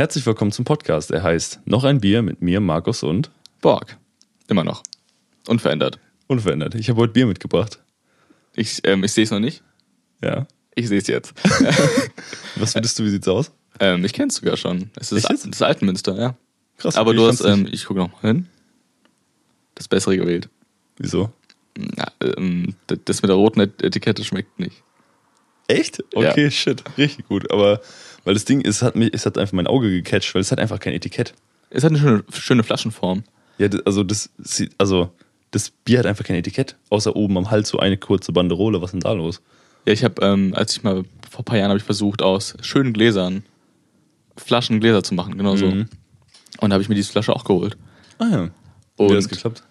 Herzlich willkommen zum Podcast. Er heißt Noch ein Bier mit mir, Markus und Borg. Immer noch. Unverändert. Unverändert. Ich habe heute Bier mitgebracht. Ich, ähm, ich sehe es noch nicht. Ja. Ich sehe es jetzt. Was findest du, wie sieht's aus? ähm, ich kenne es sogar schon. Es ist jetzt? das Altenmünster, ja. Krass. Aber du hast, ähm, ich gucke noch hin. Das Bessere gewählt. Wieso? Ja, ähm, das mit der roten Et- Etikette schmeckt nicht. Echt? Ja. Okay, shit. Richtig gut. Aber weil das Ding ist, hat mich, es hat einfach mein Auge gecatcht, weil es hat einfach kein Etikett. Es hat eine schöne, schöne Flaschenform. Ja, also das also das Bier hat einfach kein Etikett. Außer oben am Hals so eine kurze Banderole. Was ist denn da los? Ja, ich habe, ähm, als ich mal vor ein paar Jahren habe ich versucht, aus schönen Gläsern Flaschen Gläser zu machen, genau so. Mhm. Und da habe ich mir diese Flasche auch geholt. Ah ja. Wie Und hat das geklappt?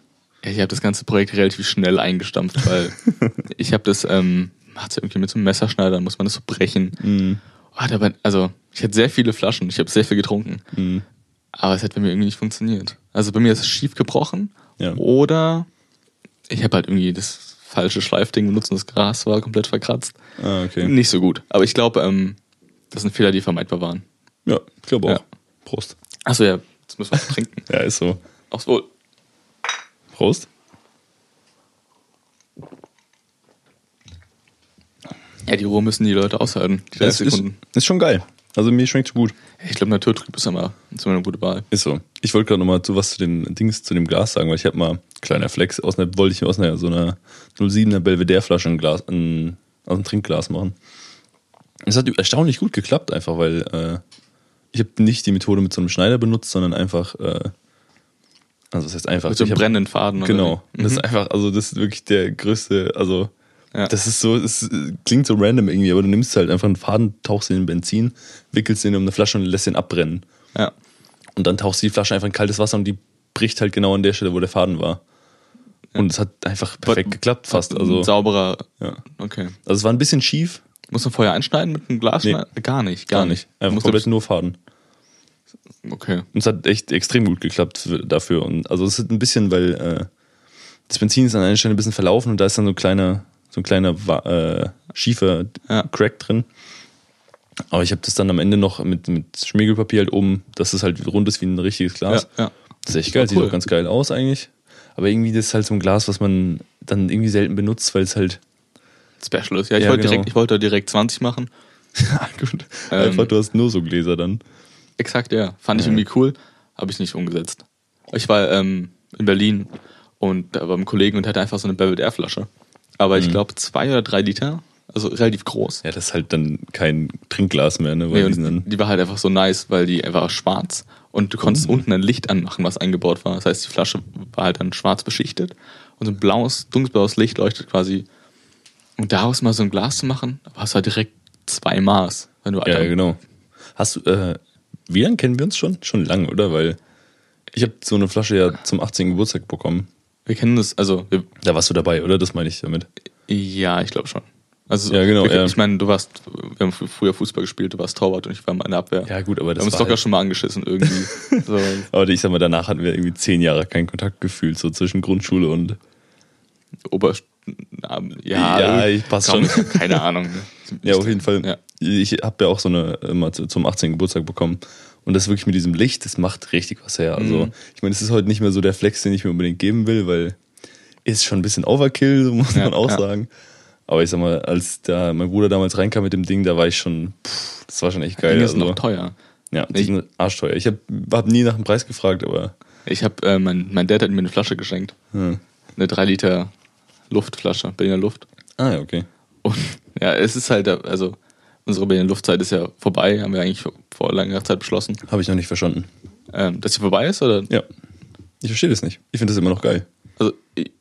Ja, ich habe das ganze Projekt relativ schnell eingestampft, weil ich habe das, ähm, macht's irgendwie mit so einem Messerschneider, dann muss man das so brechen. Mhm. Aber, also, ich hatte sehr viele Flaschen, ich habe sehr viel getrunken, Mhm. aber es hat bei mir irgendwie nicht funktioniert. Also bei mir ist es schief gebrochen Ja. oder ich habe halt irgendwie das falsche Schleifding benutzt und das Gras war komplett verkratzt. Ah, okay. Nicht so gut. Aber ich glaube, ähm, das sind Fehler, die vermeidbar waren. Ja, ich glaube auch. Ja. Prost. Achso, ja, jetzt müssen wir was trinken. Ja, ist so. Aufs Wohl. Prost. Ja, die Ruhe müssen die Leute aushalten. Die 30 Das ist, Sekunden. ist schon geil. Also mir schmeckt gut. Ich glaube, Naturtrüb ist immer, ist immer eine gute Wahl. Ist so. Ich wollte gerade noch mal zu was zu dem Dings, zu dem Glas sagen, weil ich habe mal, kleiner Flex, aus einer, wollte ich aus einer so einer 07er Belvedere-Flasche ein Glas, ein, aus einem Trinkglas machen. Es hat erstaunlich gut geklappt, einfach, weil äh, ich habe nicht die Methode mit so einem Schneider benutzt, sondern einfach, äh, also das heißt einfach. Mit so einem brennenden Faden. oder Genau. wie? Das ist einfach, also das ist wirklich der größte, also Ja. das ist so, es klingt so random irgendwie, aber du nimmst halt einfach einen Faden, tauchst ihn in Benzin, wickelst ihn um eine Flasche und lässt ihn abbrennen. Ja. Und dann tauchst du die Flasche einfach in kaltes Wasser und die bricht halt genau an der Stelle, wo der Faden war. Und es hat einfach perfekt Aber- geklappt, fast. Ein Also, sauberer. ja. Okay. also es war ein bisschen schief, Muss man vorher einschneiden mit einem Glas? Nee. Gar nicht. gar nicht. Einfach Muss komplett nur Faden. Okay. Und es hat echt extrem gut geklappt für, dafür. Und also es ist ein bisschen, weil äh, das Benzin ist an einer Stelle ein bisschen verlaufen und da ist dann so ein kleiner, so ein kleiner äh, schiefer Ja. Crack drin. Aber ich habe das dann am Ende noch mit, mit Schmiegelpapier halt oben, dass es halt rund ist wie ein richtiges Glas. Ja, ja. Das ist echt geil, Voll sieht cool. auch ganz geil aus eigentlich. Aber irgendwie das ist halt so ein Glas, was man dann irgendwie selten benutzt, weil es halt. Special ist. Ja, ich Ja, wollte genau. direkt, ich wollte direkt 20 machen. gut. Ähm, Einfach, du hast nur so Gläser dann. Exakt, ja. Fand ich irgendwie cool. Habe ich nicht umgesetzt. Ich war ähm, in Berlin und da war ein Kollegen und hatte einfach so eine Belvedere-Flasche. Aber ich Mhm. glaube zwei oder drei Liter. Also relativ groß. Ja, das ist halt dann kein Trinkglas mehr, ne? Weil Nee, die dann, die war halt einfach so nice, weil die einfach schwarz und du konntest Mhm. unten ein Licht anmachen, was eingebaut war. Das heißt, die Flasche war halt dann schwarz beschichtet und so ein blaues, dunkelblaues Licht leuchtet quasi. Und daraus mal so ein Glas zu machen, hast du halt direkt zwei Maß. Wenn du ja, Alter, ja, genau. Hast du, äh, wie lange kennen wir uns schon? Schon lang, oder? Weil ich habe so eine Flasche ja zum 18. Geburtstag bekommen. Wir kennen das, also wir, Da warst du dabei, oder? Das meine ich damit. ja, ich glaube schon. Also Ja, genau, Wir, ja. Ich meine, du warst, wir haben früher Fußball gespielt, du warst Torwart und ich war mal in der Abwehr. Ja, gut, aber wir das haben uns locker halt- schon mal angeschissen irgendwie. so. Aber ich sag mal, danach hatten wir irgendwie zehn Jahre keinen Kontakt gefühlt, so zwischen Grundschule und. Ober ja, Ja, ich pass kaum- schon. Keine Ahnung. Ja, auf jeden Fall. Ja. Ich habe ja auch so eine immer zu- zum 18. Geburtstag bekommen. Und das wirklich mit diesem Licht, das macht richtig was her. Also, Mhm. ich meine, es ist heute nicht mehr so der Flex, den ich mir unbedingt geben will, weil ist schon ein bisschen Overkill, so muss Ja, man auch ja. sagen. Aber ich sag mal, als da mein Bruder damals reinkam mit dem Ding, da war ich schon, pff, das war schon echt geil. Sind Also, noch teuer. ja, die Ich- sind arschteuer. Ich habe hab nie nach dem Preis gefragt, aber Ich habe, äh, mein, mein Dad hat mir eine Flasche geschenkt. hm. Eine 3 Liter Luftflasche, Berliner Luft. ah ja, okay. Und ja, es ist halt, also unsere Berliner Luftzeit ist ja vorbei, haben wir eigentlich vor, langer Zeit beschlossen. Habe ich noch nicht verstanden. Ähm, dass sie vorbei ist, oder? Ja. Ich verstehe das nicht. Ich finde das immer noch geil. Also,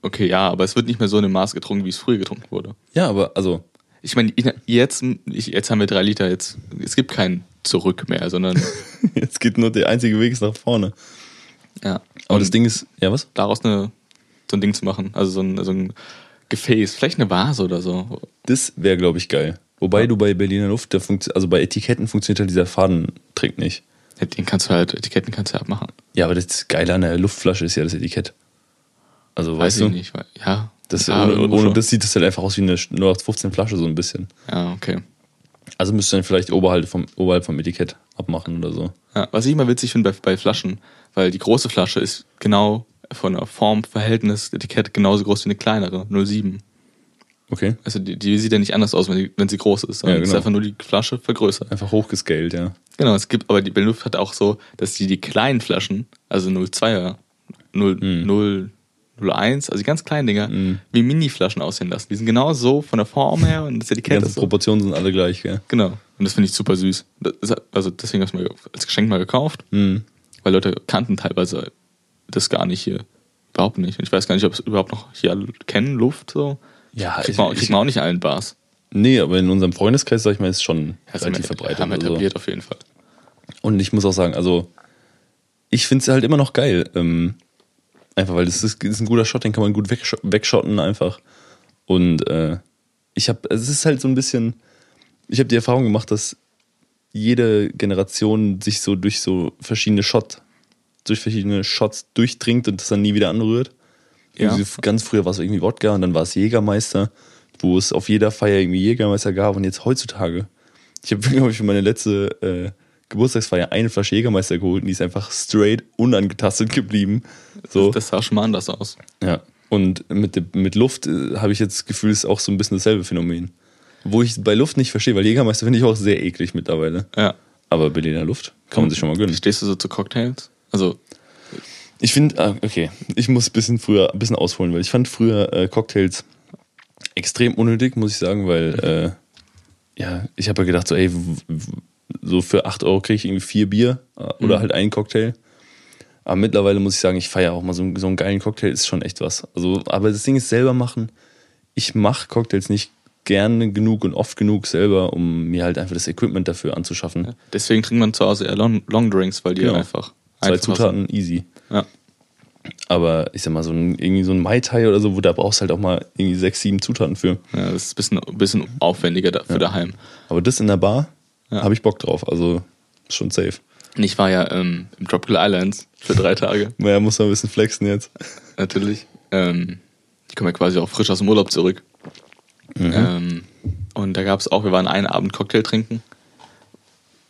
okay, ja, aber es wird nicht mehr so in dem Maß getrunken, wie es früher getrunken wurde. Ja, aber also, Ich meine, jetzt, ich, jetzt haben wir drei Liter, jetzt, es gibt kein Zurück mehr, sondern, jetzt geht nur der einzige Weg nach vorne. ja. Aber Und das Ding ist, ja was? daraus eine, so ein Ding zu machen, also so ein, so ein Gefäß, vielleicht eine Vase oder so. Das wäre, glaube ich, geil. Wobei du bei Berliner Luft, also bei Etiketten funktioniert halt dieser Fadentrick nicht. Ja, Den kannst du halt, Etiketten kannst du abmachen. Ja, aber das Geile an der Luftflasche ist ja das Etikett. Also, Weiß weißt du, ich nicht, weil, ja. Das, ja, ohne, ohne das sieht das halt einfach aus wie eine 0815 Flasche, so ein bisschen. Ja, okay. Also müsste dann vielleicht oberhalb vom, oberhalb vom Etikett abmachen oder so. Ja, was ich immer witzig finde bei, bei Flaschen, weil die große Flasche ist genau von der Form, Verhältnis, Etikett genauso groß wie eine kleinere, 07. Okay. Also die, die sieht ja nicht anders aus, wenn, die, wenn sie groß ist, Ja, es ist genau. einfach nur die Flasche vergrößert. Einfach hochgescaled, ja. Genau, es gibt, aber die Benluft hat auch so, dass die die kleinen Flaschen, also 02er, 0, Mhm. 0, 01, also die ganz kleinen Dinger, wie Mini-Flaschen aussehen lassen. Die sind genau so von der Form her und das Die Etikett ganzen ist so. Proportionen sind alle gleich, gell? Genau. Und das finde ich super süß. Ist, also deswegen habe ich mir als Geschenk mal gekauft, Mhm. weil Leute kannten teilweise das gar nicht hier. Überhaupt nicht. Und ich weiß gar nicht, ob es überhaupt noch hier alle kennen, Luft so. Ja, Kriegt man, kriegt man auch nicht allen Bars. Nee, aber in unserem Freundeskreis, sag ich mal, ist schon Also relativ verbreitet. Haben also. etabliert auf jeden Fall. Und ich muss auch sagen, also ich finde es halt immer noch geil. Ähm, einfach weil das ist, das ist ein guter Shot, den kann man gut wegsch wegschotten einfach. Und äh, ich habe, es ist halt so ein bisschen, ich habe die Erfahrung gemacht, dass jede Generation sich so durch so verschiedene Shot, durch verschiedene Shots durchdringt und das dann nie wieder anrührt. Ja. Ganz früher war es irgendwie Wodka und dann war es Jägermeister, wo es auf jeder Feier irgendwie Jägermeister gab und jetzt heutzutage. Ich habe, glaube ich, für meine letzte äh, Geburtstagsfeier eine Flasche Jägermeister geholt und die ist einfach straight unangetastet geblieben. So. Das sah schon mal anders aus. Ja. Und mit, mit Luft äh, habe ich jetzt das Gefühl, es ist auch so ein bisschen dasselbe Phänomen. Wo ich bei Luft nicht verstehe, weil Jägermeister finde ich auch sehr eklig mittlerweile. Ja. Aber Berliner Luft kann man sich schon mal gönnen. Stehst du so zu Cocktails? Also, Ich finde, ah, okay, ich muss ein bisschen früher, ein bisschen ausholen, weil ich fand früher äh, Cocktails extrem unnötig, muss ich sagen, weil, äh, ja, ich habe ja gedacht, so, ey, so für 8 Euro kriege ich irgendwie vier Bier äh, oder halt einen Cocktail. Aber mittlerweile muss ich sagen, ich feiere auch mal so, einen- so einen geilen Cocktail, ist schon echt was. Also, aber das Ding ist selber machen. Ich mache Cocktails nicht gerne genug und oft genug selber, um mir halt einfach das Equipment dafür anzuschaffen. deswegen trinkt man zu Hause eher Long, Long Drinks, weil die Genau. einfach. Zwei Zutaten, easy. Ja. Aber ich sag mal, so ein, irgendwie so ein Mai Tai oder so, wo da brauchst du halt auch mal irgendwie sechs, sieben Zutaten für. ja, das ist ein bisschen, ein bisschen aufwendiger da, für daheim. Aber das in der Bar, Ja. habe ich Bock drauf. Also schon safe. Und ich war ja ähm, im Tropical Islands für drei Tage, Naja, muss man ein bisschen flexen jetzt. natürlich. Ähm, ich komme ja quasi auch frisch aus dem Urlaub zurück. Ähm, und da gab es auch, wir waren einen Abend Cocktail trinken.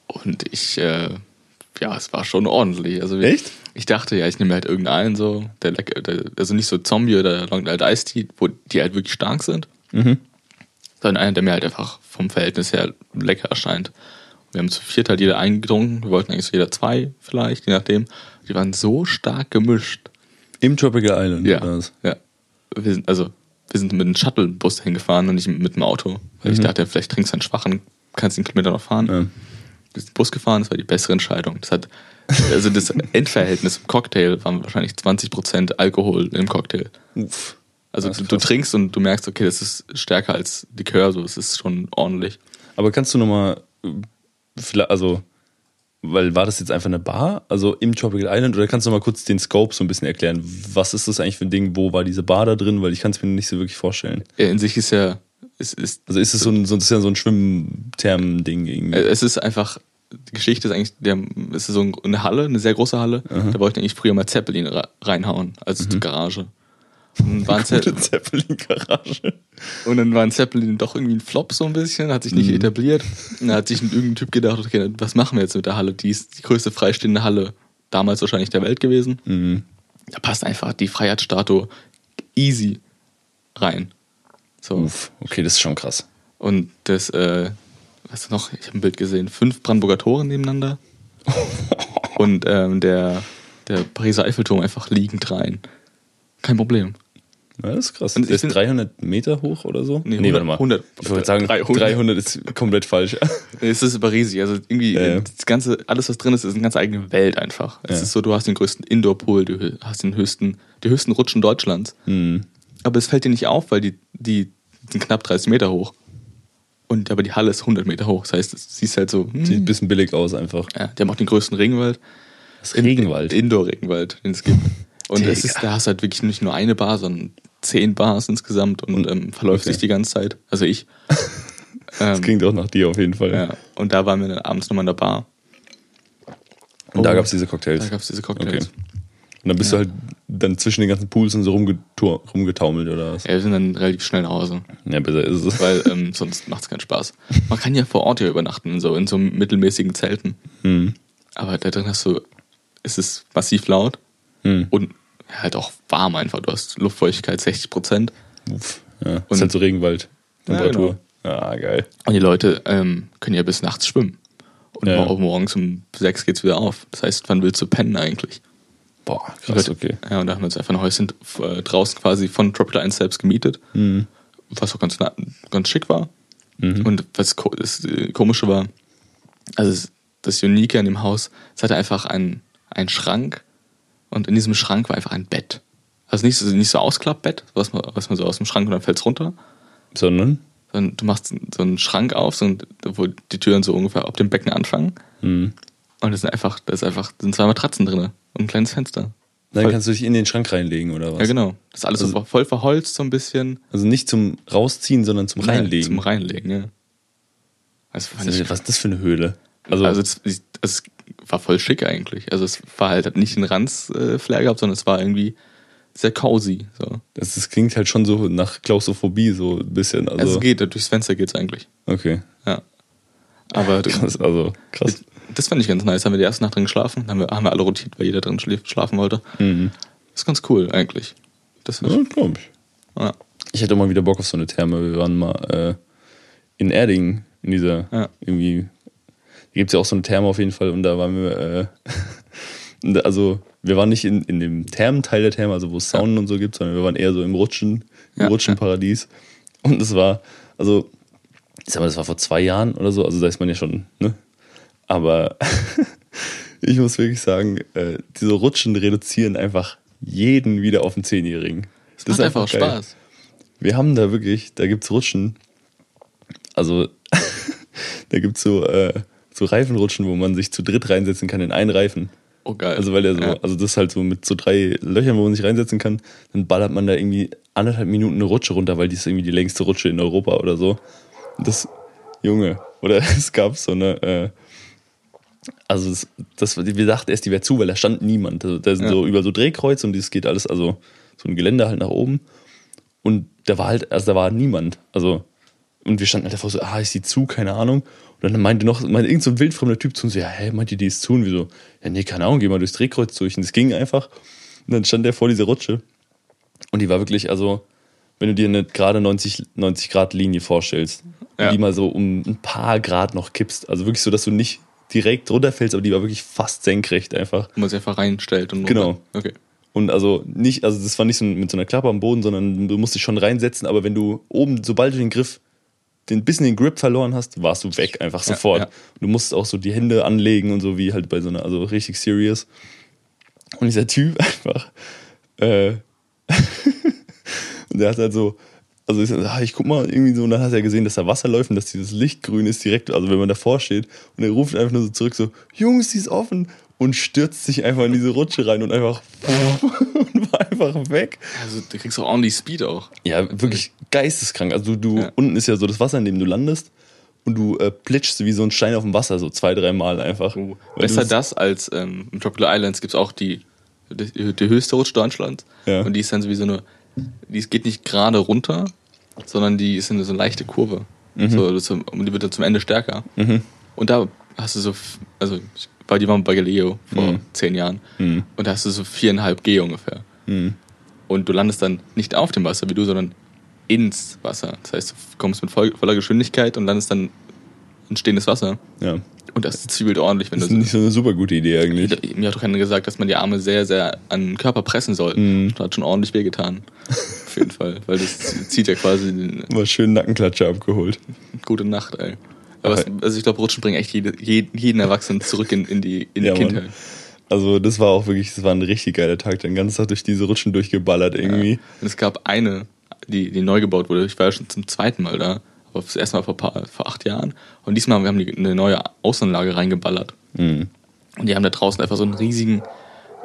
Und ich, äh, ja, es war schon ordentlich. Also Echt? Ich dachte, ja, ich nehme halt irgendeinen so, der, lecker- der also nicht so Zombie oder Long Island Iced Tea, wo die halt wirklich stark sind, Mhm. sondern einer, der mir halt einfach vom Verhältnis her lecker erscheint. Wir haben zu viert halt jeder eingetrunken, wir wollten eigentlich so jeder zwei vielleicht, je nachdem. Die waren so stark gemischt. Im Tropical Island. Ja, ja. Wir sind, also, wir sind mit einem Shuttlebus hingefahren und nicht mit dem Auto. Weil ich dachte, vielleicht trinkst du einen schwachen, kannst den Kilometer noch fahren. Ja. Sind Bus gefahren, das war die bessere Entscheidung. Das hat, also das Endverhältnis im Cocktail waren wahrscheinlich 20% Alkohol im Cocktail. Uff. Also du, ist du trinkst und du merkst, okay, das ist stärker als Likör, so, es ist schon ordentlich. Aber kannst du nochmal, also, weil war das jetzt einfach eine Bar, also im Tropical Island, oder kannst du noch mal kurz den Scope so ein bisschen erklären? Was ist das eigentlich für ein Ding? Wo war diese Bar da drin? Weil ich kann es mir nicht so wirklich vorstellen. In sich ist ja, es ist, Also ist es so ein, so, ist ja so ein Schwimmtherm-Ding irgendwie. äh, es ist einfach, die Geschichte ist eigentlich, der, es ist so eine Halle, eine sehr große Halle, da wollten eigentlich früher mal Zeppelin re- reinhauen, als Mhm. Garage. Und dann, waren Ze Zeppelin-Garage. und dann war ein Zeppelin doch irgendwie ein Flop so ein bisschen, hat sich nicht etabliert. Und da hat sich ein irgendein Typ gedacht, okay, was machen wir jetzt mit der Halle? Die ist die größte freistehende Halle damals wahrscheinlich der Welt gewesen. Mhm. Da passt einfach die Freiheitsstatue easy rein. So. Uff, okay, das ist schon krass. Und das, äh, was ist noch? Ich habe ein Bild gesehen. Fünf Brandenburger Tore nebeneinander. Und ähm, der, der Pariser Eiffelturm einfach liegend rein. Kein Problem. Ja, das ist krass. Und der ist find- 300 Meter hoch oder so? Nee, warte 100, mal. 100. Ich wollte sagen, 300. 300. ist komplett falsch. Es ist aber riesig. Also irgendwie, ja. das ganze, alles was drin ist, ist eine ganz eigene Welt einfach. Es Ja. ist so, du hast den größten Indoor-Pool, du hast den höchsten, die höchsten Rutschen Deutschlands. Hm. Aber es fällt dir nicht auf, weil die, die sind knapp 30 Meter hoch. Und aber die Halle ist 100 Meter hoch. Das heißt, es siehst halt so, hm, Sieht ein bisschen billig aus einfach. ja, die haben auch den größten Regenwald. Das Regenwald. Indoor-Regenwald, den es gibt. Und es ist, da hast du halt wirklich nicht nur eine Bar, sondern zehn Bars insgesamt und, ähm, verläuft okay. sich die ganze Zeit. Also ich. Das ähm, klingt auch nach dir auf jeden Fall. ja. Und da waren wir dann abends nochmal in der Bar. Und da Oh. gab es diese Cocktails. Da gab es diese Cocktails. Okay. Und dann bist Ja. du halt dann zwischen den ganzen Pools und so rumgetaumelt oder was? Ja, wir sind dann relativ schnell nach Hause. Ja, besser ist es. Weil ähm, sonst macht es keinen Spaß. Man kann ja vor Ort ja übernachten, so in so mittelmäßigen Zelten. Hm. Aber da drin hast du, ist es massiv laut Hm. und halt auch warm einfach. Du hast Luftfeuchtigkeit 60 Prozent. Uff, ja. Und- ist halt so Regenwald. Temperatur. Ja, Ja, geil. Und die Leute ähm, können ja bis nachts schwimmen. Und Ja. mor- morgens um sechs geht's wieder auf. Das heißt, wann willst du pennen eigentlich? Boah, krass, okay. Ja, und da haben wir uns einfach ein Häuschen äh, draußen quasi von Tropical 1 selbst gemietet. Mhm. Was auch ganz, ganz schick war. Und was ko das äh, Komische war, also es- das Unique an dem Haus, es hatte einfach einen, einen Schrank und in diesem Schrank war einfach ein Bett. Also nicht so, nicht so Ausklappbett, was man, was man so aus dem Schrank und dann fällt's runter, Sondern? sondern du machst so einen Schrank auf, so, ein- wo die Türen so ungefähr auf dem Becken anfangen. Mhm. Und es sind einfach, da ist einfach, sind zwei Matratzen drin und ein kleines Fenster. Dann Voll- kannst du dich in den Schrank reinlegen oder was? Ja, genau. Das ist alles so voll verholzt so ein bisschen. Also nicht zum Rausziehen, sondern zum Reinlegen. Zum Reinlegen, ja. Also, was, ist, was ist das für eine Höhle? Also, also, es, es war voll schick eigentlich. Also es war halt hat nicht den Ranz-Flair gehabt, sondern es war irgendwie sehr cozy. So. das, das klingt halt schon so nach Klaustrophobie, so ein bisschen. Also, Also, es geht, durchs Fenster geht's eigentlich. okay. Ja. Aber Krass, also krass. Das fand ich ganz nice. Haben wir die erste Nacht drin geschlafen, haben wir, haben wir alle rotiert, weil jeder drin schlafen wollte. Mhm. ist ganz cool eigentlich. Das Ja, ist, glaube ich. ja. Ich hätte mal wieder Bock auf so eine Therme. Wir waren mal äh, in Erding, in dieser, Ja. irgendwie, da gibt es ja auch so eine Therme auf jeden Fall und da waren wir, äh, also wir waren nicht in, in dem Thermenteil der Therme, also wo es Saunen und so gibt, sondern wir waren eher so im Rutschen, im Ja, Rutschenparadies. Und es war, also, ich sag mal, das war vor zwei Jahren oder so, also da ist man ja schon, ne? Aber ich muss wirklich sagen, äh, diese Rutschen reduzieren einfach jeden wieder auf den Zehnjährigen. Das macht einfach geil. Spaß. Wir haben da wirklich, da gibt's Rutschen. Also, da gibt's so, äh, so Reifenrutschen, wo man sich zu dritt reinsetzen kann in einen Reifen. Oh geil. Also, weil der so, Ja. also das ist halt so mit so drei Löchern, wo man sich reinsetzen kann, dann ballert man da irgendwie anderthalb Minuten eine Rutsche runter, weil die ist irgendwie die längste Rutsche in Europa oder so. Und das, Junge, oder es gab so eine, äh, also das, das, wir dachten erst, die wäre zu, weil da stand niemand. Also, da sind Ja. so über so Drehkreuze und das geht alles, also so ein Geländer halt nach oben. Und da war halt, also da war niemand. Also, und wir standen halt davor so, ah, ist die zu, keine Ahnung. Und dann meinte noch, meinte irgend so ein wildfremder Typ zu uns, ja, hä, meint ihr, die ist zu? Und wir so, ja, nee, keine Ahnung, geh mal durchs Drehkreuz durch. Und es ging einfach. Und dann stand der vor dieser Rutsche. Und die war wirklich, also, wenn du dir eine gerade 90, 90 Grad Linie vorstellst, und Ja. die mal so um ein paar Grad noch kippst, also wirklich so, dass du nicht direkt runterfällst, aber die war wirklich fast senkrecht einfach. Wo man sich einfach reinstellt und Genau. Okay. Und also nicht, also das war nicht so mit so einer Klappe am Boden, sondern du musst dich schon reinsetzen, aber wenn du oben, sobald du den Griff, den bisschen den Grip verloren hast, warst du weg, einfach sofort. ja. Du musst auch so die Hände anlegen und so wie halt bei so einer, also richtig serious. Und dieser Typ einfach, äh, und der hat halt so, also ich, so, ah, ich guck mal irgendwie so, und dann hat er gesehen, dass da Wasser läuft und dass dieses Licht grün ist direkt, also wenn man davor steht, und er ruft einfach nur so zurück, so, Jungs, die ist offen, und stürzt sich einfach in diese Rutsche rein und einfach, und war einfach weg. Also du kriegst auch ordentlich Speed auch. Ja, wirklich geisteskrank. Also du, Ja. unten ist ja so das Wasser, in dem du landest, und du äh, plitschst wie so ein Stein auf dem Wasser, so zwei, dreimal einfach. Weil Besser du- das als ähm, in Tropical Islands gibt es auch die, die, die höchste Rutsche Deutschlands. Ja. Und die ist dann so wie so eine, die geht nicht gerade runter, sondern die ist in so eine leichte Kurve. Mhm. So, und die wird dann zum Ende stärker. Und da hast du so, also ich war die waren bei Galileo vor Mhm. zehn Jahren. Und da hast du so viereinhalb G ungefähr. Mhm. Und du landest dann nicht auf dem Wasser wie du, sondern ins Wasser. Das heißt, du kommst mit voll, voller Geschwindigkeit und landest dann stehendes Wasser. Ja. Und das zwiebelt ordentlich, wenn Das du ist nicht so eine super gute Idee eigentlich. mir hat doch keiner gesagt, dass man die Arme sehr, sehr an den Körper pressen soll. Mhm. Das hat schon ordentlich wehgetan. Auf jeden Fall. Weil das zieht ja quasi den, Mal schön Nackenklatscher abgeholt. gute Nacht, ey. Aber es, Aber- also ich glaube, Rutschen bringen echt jede, jeden, Erwachsenen zurück in, in die, in die Ja, Mann. Kindheit. Also das war auch wirklich, das war ein richtig geiler Tag. Den ganzen Tag durch diese Rutschen durchgeballert irgendwie. Und es gab eine, die, die neu gebaut wurde. Ich war ja schon zum zweiten Mal da. Das erste Mal vor, paar, vor acht Jahren. Und diesmal haben wir die, eine neue Außenanlage reingeballert. Mhm. Und die haben da draußen einfach so einen riesigen,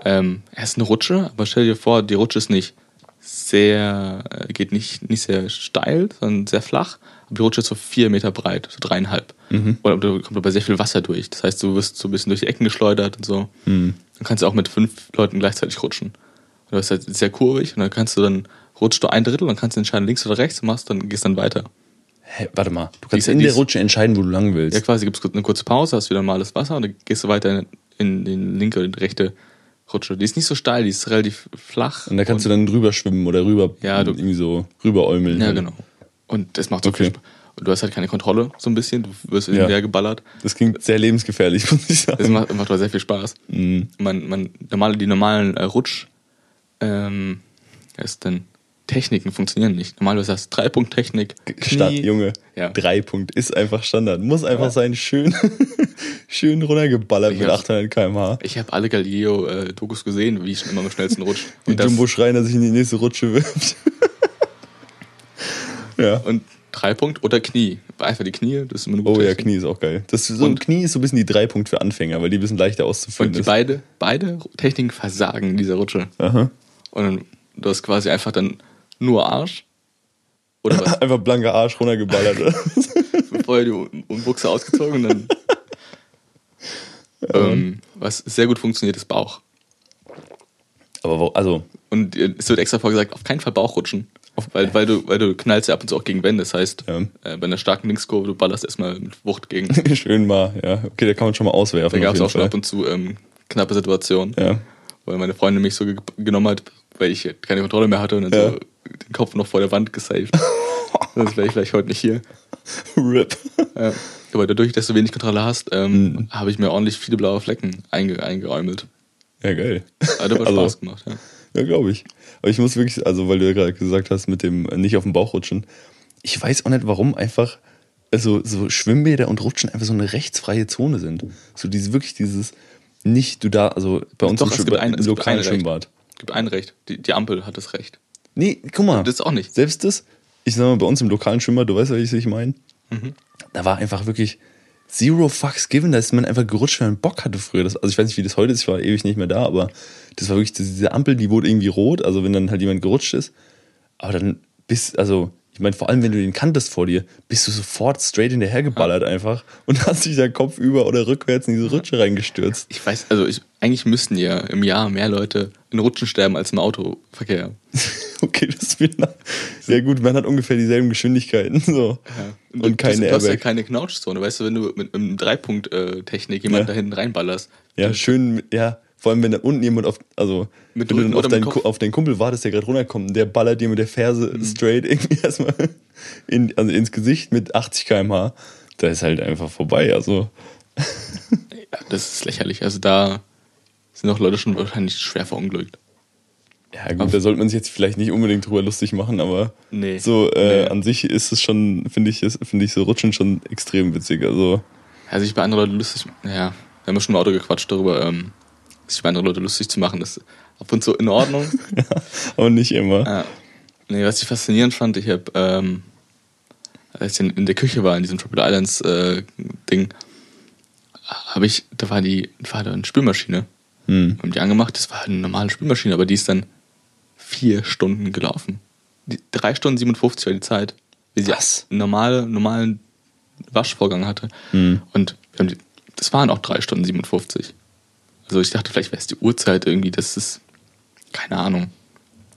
ähm, er ist eine Rutsche, aber stell dir vor, die Rutsche ist nicht sehr, äh, geht nicht, nicht sehr steil, sondern sehr flach. Aber die Rutsche ist so vier Meter breit, so dreieinhalb. Oder da kommt aber sehr viel Wasser durch. Das heißt, du wirst so ein bisschen durch die Ecken geschleudert und so. Dann kannst du auch mit fünf Leuten gleichzeitig rutschen. Und Das ist halt sehr kurvig und dann kannst du dann, rutschst du ein Drittel, dann kannst du entscheiden, links oder rechts, machst dann gehst dann weiter. Hä, warte mal, du kannst Die- in der Rutsche entscheiden, wo du lang willst. Ja, quasi gibt es eine kurze Pause, hast wieder normales Wasser und dann gehst du weiter in, in den linke oder die rechte Rutsche. Die ist nicht so steil, die ist relativ flach. Und da kannst du dann rüber schwimmen oder rüber Ja, du- irgendwie so rüberäumeln. Ja, genau. Und das macht so Okay. viel Spaß. Und du hast halt keine Kontrolle, so ein bisschen. Du wirst Ja. irgendwie geballert. Das klingt sehr lebensgefährlich, muss ich Das sagen. macht, macht aber sehr viel Spaß. Mhm. Man, man, normale, die normalen äh, Rutsch, ähm, was ist denn? Techniken funktionieren nicht. Normalerweise hast du Dreipunkt-Technik, Sta Knie. Junge, Ja. drei Punkt ist einfach Standard. Muss einfach Ja. sein, schön, schön runtergeballert Ich mit hab's- 800 km/h. Ich habe alle Galileo-Dokus gesehen, wie ich schon immer am schnellsten rutsche. Und, Jumbo Schreiner sich in die nächste Rutsche wirft. ja. und Dreipunkt oder Knie. Einfach die Knie, das ist immer eine Oh gute ja, Technik. Knie ist auch geil. Das so ein Und- Knie ist so ein bisschen die drei Punkt für Anfänger, weil die ein bisschen leichter auszuführen Und die ist. beide, beide Techniken versagen in dieser Rutsche. Aha. Und du hast quasi einfach dann nur Arsch. Oder was? Einfach blanker Arsch runtergeballert. Vorher die Buchse ausgezogen und dann. ähm, was sehr gut funktioniert, ist Bauch. Aber wo, also, Und äh, es wird extra vorgesagt, auf keinen Fall Bauch rutschen. Weil, weil, du, weil du knallst ja ab und zu auch gegen Wände. Das heißt, Ja. äh, bei einer starken Linkskurve, du ballerst erstmal mit Wucht gegen. schön mal, ja. Okay, da kann man schon mal auswerfen. Da gab es auch schon ab und zu ähm, knappe Situationen, Ja. weil meine Freundin mich so ge genommen hat, weil ich keine Kontrolle mehr hatte und dann Ja. so den Kopf noch vor der Wand gesaved. Sonst wäre ich vielleicht heute nicht hier. RIP. Ja. Aber dadurch, dass du wenig Kontrolle hast, ähm, Mhm. habe ich mir ordentlich viele blaue Flecken einge eingeräumelt. Ja, geil. Hat aber Also- Spaß gemacht, ja. Ja, glaube ich. Aber ich muss wirklich, also weil du ja gerade gesagt hast, mit dem äh, nicht auf den Bauch rutschen. Ich weiß auch nicht, warum einfach, also so Schwimmbäder und Rutschen einfach so eine rechtsfreie Zone sind. So dieses, wirklich dieses, nicht du da, also bei uns Doch, im, es Schwimmbad- gibt ein- es gibt lokalen ein Recht. Schwimmbad. Gibt ein Recht. Die, die Ampel hat das Recht. Nee, guck mal. Das auch nicht. Selbst das, ich sag mal, bei uns im lokalen Schwimmbad, du weißt ja, wie ich meine, Mhm. da war einfach wirklich zero fucks given, da ist man einfach gerutscht, wenn man Bock hatte früher. Das, also ich weiß nicht, wie das heute ist, ich war ewig nicht mehr da, aber das war wirklich, diese Ampel, die wurde irgendwie rot, also wenn dann halt jemand gerutscht ist, aber dann bist, also ich meine, vor allem, wenn du den kanntest vor dir, bist du sofort straight hinterhergeballert einfach und hast dich da Kopf über oder rückwärts in diese Rutsche reingestürzt. Ich weiß, also ich, eigentlich müssten ja im Jahr mehr Leute in Rutschen sterben als im Autoverkehr. Okay, das nach. Sehr gut, man hat ungefähr dieselben Geschwindigkeiten. So. Und, du, keine du hast ja keine Knautschzone. Weißt du, wenn du mit einem Dreipunkt-Technik jemanden Ja. da hinten reinballerst, Ja, schön, mit- ja. Vor allem, wenn da unten jemand auf, also, Mit wenn du dann auf, deinen? Mhm. Auf deinen Kumpel wartest, der gerade runterkommt, der ballert dir mit der Ferse straight irgendwie erstmal in, also ins Gesicht mit 80 km/h. Da ist halt einfach vorbei, also. ja, das ist lächerlich. Also da sind auch Leute schon wahrscheinlich schwer verunglückt. Ja, gut, da sollte man sich jetzt vielleicht nicht unbedingt drüber lustig machen, aber Nee. so äh, Nee. an sich ist es schon, finde ich, finde ich so Rutschen schon extrem witzig. Also, Also sich bei anderen Leuten lustig, ja, wir haben ja schon im Auto gequatscht darüber, ähm, sich bei anderen Leuten lustig zu machen, ist ab und zu in Ordnung. aber nicht immer. Ja. Nee, was ich faszinierend fand, ich habe, ähm, als ich in, in der Küche war, in diesem Tropical Islands äh, Ding, habe ich, da war die, war da eine Spülmaschine. Hm. Haben die angemacht, das war eine normale Spülmaschine, aber die ist dann vier Stunden gelaufen. Die, drei Stunden 57 war die Zeit. Wie sie Was? einen normale, normalen Waschvorgang hatte. Hm. Und die, das waren auch drei Stunden 57. Also ich dachte, vielleicht wäre es die Uhrzeit irgendwie, das ist, keine Ahnung.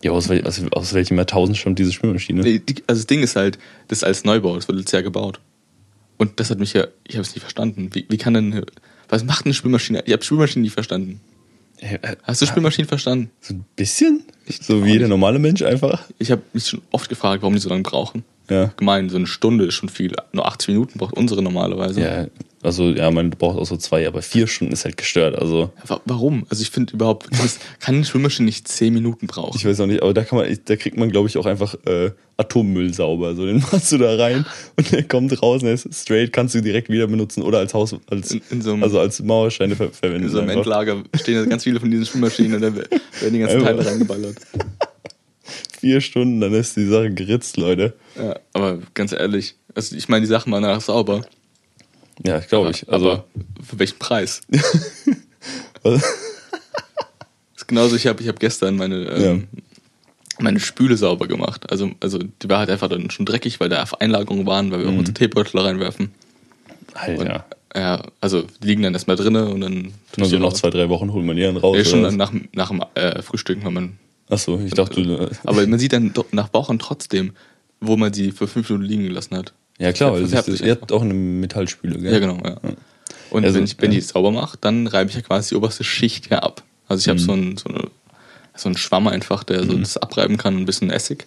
Ja, aus, wel aus, aus welchem Jahrtausend stammt diese Spülmaschine? Nee, die, also das Ding ist halt, das ist als Neubau, das wurde letztes Jahr gebaut. Und das hat mich ja, ich habe es nicht verstanden. Wie, wie kann denn, eine- was macht eine Spülmaschine? Ich habe Spülmaschinen nicht verstanden. Äh, äh, Hast du Spülmaschinen verstanden? So ein bisschen? so auch wie jeder normale Mensch einfach? Ich habe mich schon oft gefragt, warum die so lange brauchen. Ja. Gemein, so eine Stunde ist schon viel. Nur 80 Minuten braucht unsere normalerweise. Ja, also ja, man braucht auch so zwei, aber vier Stunden ist halt gestört. Also Wa- Warum? Also ich finde überhaupt, kann eine Spülmaschine nicht 10 Minuten brauchen. ich weiß auch nicht, aber da kann man, da kriegt man, glaube ich, auch einfach äh, Atommüll sauber. So den machst du da rein und der kommt raus und ist straight, kannst du direkt wieder benutzen oder als Haus, als, In- in so einem- also als Mauersteine ver verwenden. In so einem einfach. Endlager stehen da ganz viele von diesen Spülmaschinen und dann werden die ganzen. Teile reingeballert. Vier Stunden, dann ist die Sache geritzt, Leute. Ja, aber ganz ehrlich, also ich meine, die Sachen waren danach sauber. Ja, glaube ich. Also aber für welchen Preis? Das ist genauso, ich habe ich hab gestern meine, ähm, meine Spüle sauber gemacht. Also, also die war halt einfach dann schon dreckig, weil da Einlagerungen waren, weil wir Mhm. auch unsere Teebeutel reinwerfen. Und, Alter. ja, also die liegen dann erstmal drinne und dann Nur so noch zwei, drei Wochen holt man die dann raus. Ja, schon nach, nach dem äh, Frühstücken, wenn man Achso, ich dachte, du. Aber man sieht dann nach Wochen trotzdem, wo man sie für fünf Minuten liegen gelassen hat. Ja, klar, weil das, ihr einfach. habt auch eine Metallspüle, gell? Ja, genau, ja. Und Also, wenn ich, wenn ja. es sauber mache, dann reibe ich ja quasi die oberste Schicht ja ab. Also ich habe so, ein, so, eine, so einen Schwamm einfach, der so das abreiben kann, ein bisschen Essig.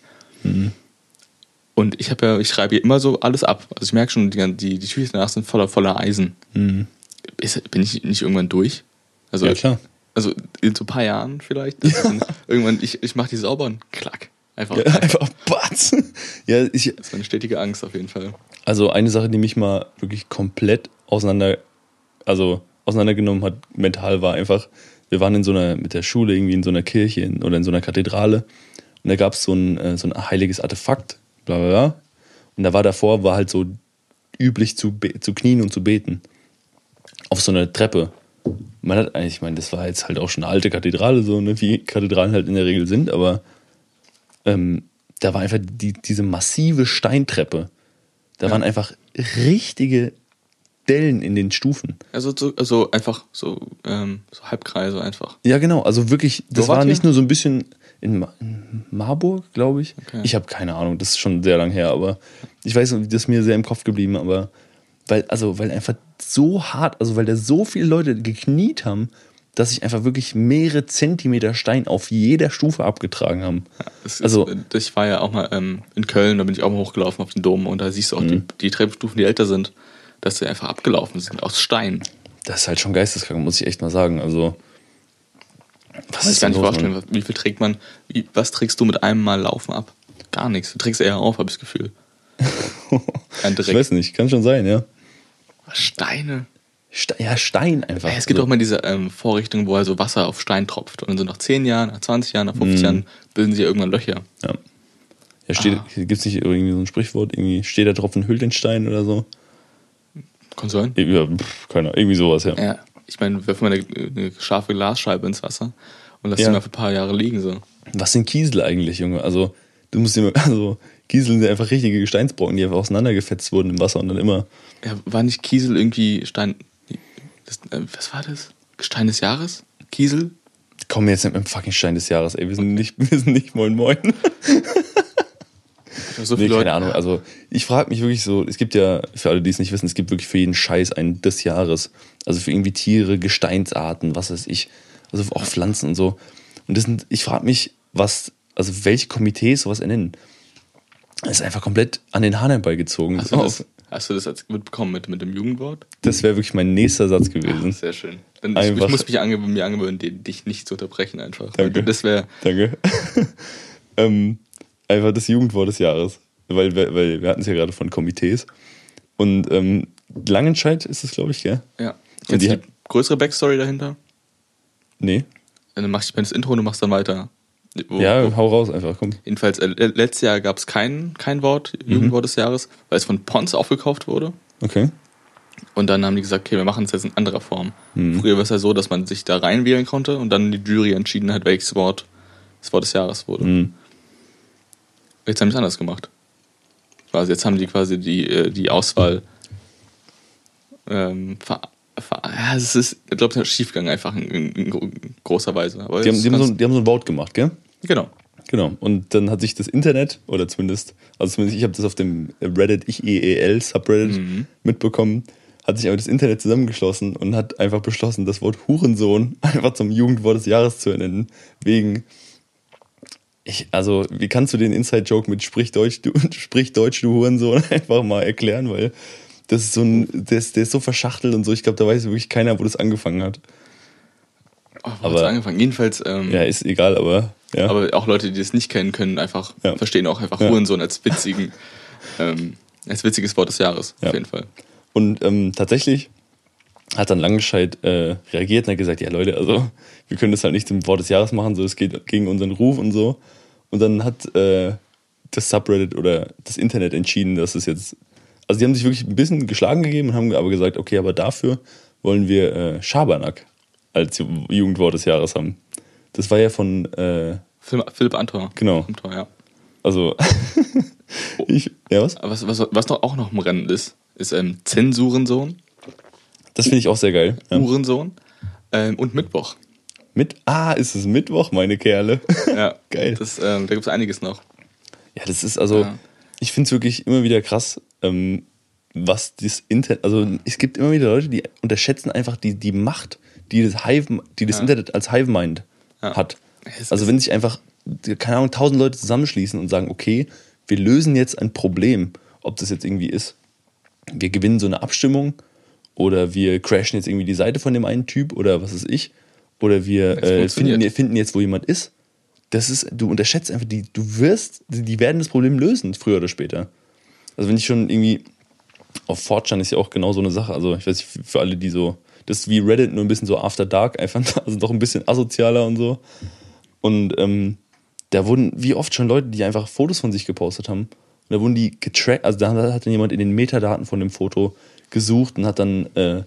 Und ich habe ja, ich reibe hier immer so alles ab. Also ich merke schon, die, die, die Tücher danach sind voller, voller Eisen. Ist, bin ich nicht irgendwann durch? Also, Ja, klar. Also in so ein paar Jahren vielleicht. dann irgendwann, ich, ich mache die sauber und klack. Einfach. Ja, einfach Batz. Ja, ich, Das ist eine stetige Angst auf jeden Fall. also eine Sache, die mich mal wirklich komplett auseinander, also auseinandergenommen hat, mental, war einfach, wir waren in so einer, mit der Schule irgendwie in so einer Kirche in, oder in so einer Kathedrale und da gab es so ein, äh, so ein heiliges Artefakt, bla bla bla. Und da war davor, war halt so üblich zu, zu knien und zu beten. Auf so einer Treppe. Man hat eigentlich, ich meine, das war jetzt halt auch schon eine alte Kathedrale, so, ne, wie Kathedralen halt in der Regel sind, aber ähm, da war einfach die, diese massive Steintreppe. Da waren einfach richtige Dellen in den Stufen. Also, so, also einfach so, ähm, so Halbkreise einfach. Ja, genau. Also wirklich, das wart war nicht nur so ein bisschen in, Ma in Marburg, glaube ich. Okay. Ich habe keine Ahnung, das ist schon sehr lang her, aber ich weiß, das ist mir sehr im Kopf geblieben, aber weil, also, weil einfach so hart, also weil da so viele Leute gekniet haben, dass sich einfach wirklich mehrere Zentimeter Stein auf jeder Stufe abgetragen haben. Das Also- ist, ich war ja auch mal ähm, in Köln, da bin ich auch mal hochgelaufen auf den Dom und da siehst du auch Mhm. die, die Treppenstufen, die älter sind, dass sie einfach abgelaufen sind aus Stein. Das ist halt schon geisteskrank, muss ich echt mal sagen. Also, was Kann ich los, vorstellen, Mann? wie viel trägt man, wie, was trägst du mit einem Mal Laufen ab? Gar nichts. Du trägst eher auf, habe ich das Gefühl. Kein Ich Dreck. weiß nicht, kann schon sein, ja. Steine. Ste ja, Stein einfach. Ja, es gibt Also, auch mal diese ähm, Vorrichtung, wo also Wasser auf Stein tropft. Und dann so nach 10 Jahren, nach 20 Jahren, nach 50 Jahren bilden sie ja irgendwann Löcher. Ja. Ja, steht, Ah. gibt es nicht irgendwie so ein Sprichwort, irgendwie steht der Tropfen hüllt den Stein oder so? Kann sein. Ja, pff, keine Ahnung, irgendwie sowas, ja. Ja, ich meine, wirf mal eine, eine scharfe Glasscheibe ins Wasser und lass Ja. sie mal für ein paar Jahre liegen. So. Was sind Kiesel eigentlich, Junge? Also, du musst dir also, Kiesel sind einfach richtige Gesteinsbrocken, die einfach auseinandergefetzt wurden im Wasser und dann immer. Ja, war nicht Kiesel irgendwie Stein. Das, äh, was war das? Gestein des Jahres? Kiesel? Komm jetzt nicht mit dem fucking Stein des Jahres, ey. Wir sind nicht, wir sind nicht moin moin. So Nee, keine. Ahnung. Also, ich frage mich wirklich so, es gibt ja, für alle, die es nicht wissen, es gibt wirklich für jeden Scheiß einen des Jahres. Also für irgendwie Tiere, Gesteinsarten, was weiß ich. Also auch Pflanzen und so. Und das sind, ich frage mich, was, also welche Komitees sowas ernennen. Das ist einfach komplett an den Haaren herbeigezogen. Hast du das, hast du das als mitbekommen mit, mit dem Jugendwort? Das wäre wirklich mein nächster Satz gewesen. Sehr schön. Dann, ich, ich muss mich ange mir angewöhnen, dich nicht zu unterbrechen einfach. Danke. Das wäre. Danke. ähm, einfach das Jugendwort des Jahres. Weil, wir- weil wir hatten es ja gerade von Komitees. Und ähm, Langenscheid ist es, glaube ich, gell? Ja. Und Kennst die die größere Backstory dahinter? Nee. Dann mach ich das Intro und du machst dann weiter. Wo, Ja, wo, hau raus einfach, komm. jedenfalls, äh, letztes Jahr gab es kein, kein Wort, Mhm. Jugendwort des Jahres, weil es von Pons aufgekauft wurde. Okay. Und dann haben die gesagt, okay, wir machen es jetzt in anderer Form. Mhm. Früher war es ja so, dass man sich da reinwählen konnte und dann die Jury entschieden hat, welches Wort das Wort des Jahres wurde. Mhm. Jetzt haben die es anders gemacht. Quasi, jetzt haben die quasi die, äh, die Auswahl ähm, ver, ja, es ist, ich glaube, es ist schiefgegangen einfach in, in, in gro- großer Weise. Aber Die haben, die, haben so, die haben so ein Vote gemacht, gell? genau. Genau. Und dann hat sich das Internet, oder zumindest, also zumindest ich habe das auf dem Reddit, ich EEL Subreddit Mhm. mitbekommen, hat sich aber das Internet zusammengeschlossen und hat einfach beschlossen, das Wort Hurensohn einfach zum Jugendwort des Jahres zu nennen. Wegen, ich, also, wie kannst du den Inside-Joke mit Sprich Deutsch, du, Sprich Deutsch, du Hurensohn einfach mal erklären, weil das ist so ein, der ist, der ist so verschachtelt und so, ich glaube, da weiß wirklich keiner, wo das angefangen hat. Oh, wo Aber- angefangen? Jedenfalls, ähm, Ja, ist egal, aber, ja. aber auch Leute, die das nicht kennen, können einfach Ja. verstehen auch einfach Ja. Hurensohn als witzigen, ähm, als witziges Wort des Jahres, Ja. auf jeden Fall. Und ähm, tatsächlich hat dann Langenscheid äh, reagiert und hat gesagt, ja Leute, also wir können das halt nicht zum Wort des Jahres machen, so es geht gegen unseren Ruf und so. Und dann hat äh, das Subreddit oder das Internet entschieden, dass es jetzt, also die haben sich wirklich ein bisschen geschlagen gegeben und haben aber gesagt, okay, aber dafür wollen wir äh, Schabernack als Ju- Jugendwort des Jahres haben. Das war ja von, äh, Philipp, Antor. Genau. Antor, ja. also ich, ja was? Was, was, was noch auch noch im Rennen ist, ist ähm, Zensurensohn, Das finde ich auch sehr geil. Ja. Uhrensohn ähm, und Mittwoch. Mit, ah, ist es Mittwoch, meine Kerle. Ja, Geil. Das, ähm, da gibt es einiges noch. Ja, das ist also, Ja. ich finde es wirklich immer wieder krass, ähm, was das Internet, also es gibt immer wieder Leute, die unterschätzen einfach die, die Macht, die das, Hive, die das Ja. Internet als Hive-Mind Ja. hat. Also ist- wenn sich einfach, keine Ahnung, tausend Leute zusammenschließen und sagen, okay, wir lösen jetzt ein Problem, ob das jetzt irgendwie ist, wir gewinnen so eine Abstimmung oder wir crashen jetzt irgendwie die Seite von dem einen Typ oder was weiß ich, oder wir äh, finden, finden jetzt, wo jemand ist. Das ist, du unterschätzt einfach, die, du wirst, die werden das Problem lösen, früher oder später. Also wenn ich schon irgendwie, auf 4chan ist ja auch genau so eine Sache, also ich weiß nicht, für alle, die so, das ist wie Reddit, nur ein bisschen so After Dark, einfach, also doch ein bisschen asozialer und so. Und ähm, da wurden wie oft schon Leute, die einfach Fotos von sich gepostet haben. Und da wurden die getrackt, also da hat dann jemand in den Metadaten von dem Foto gesucht und hat dann äh,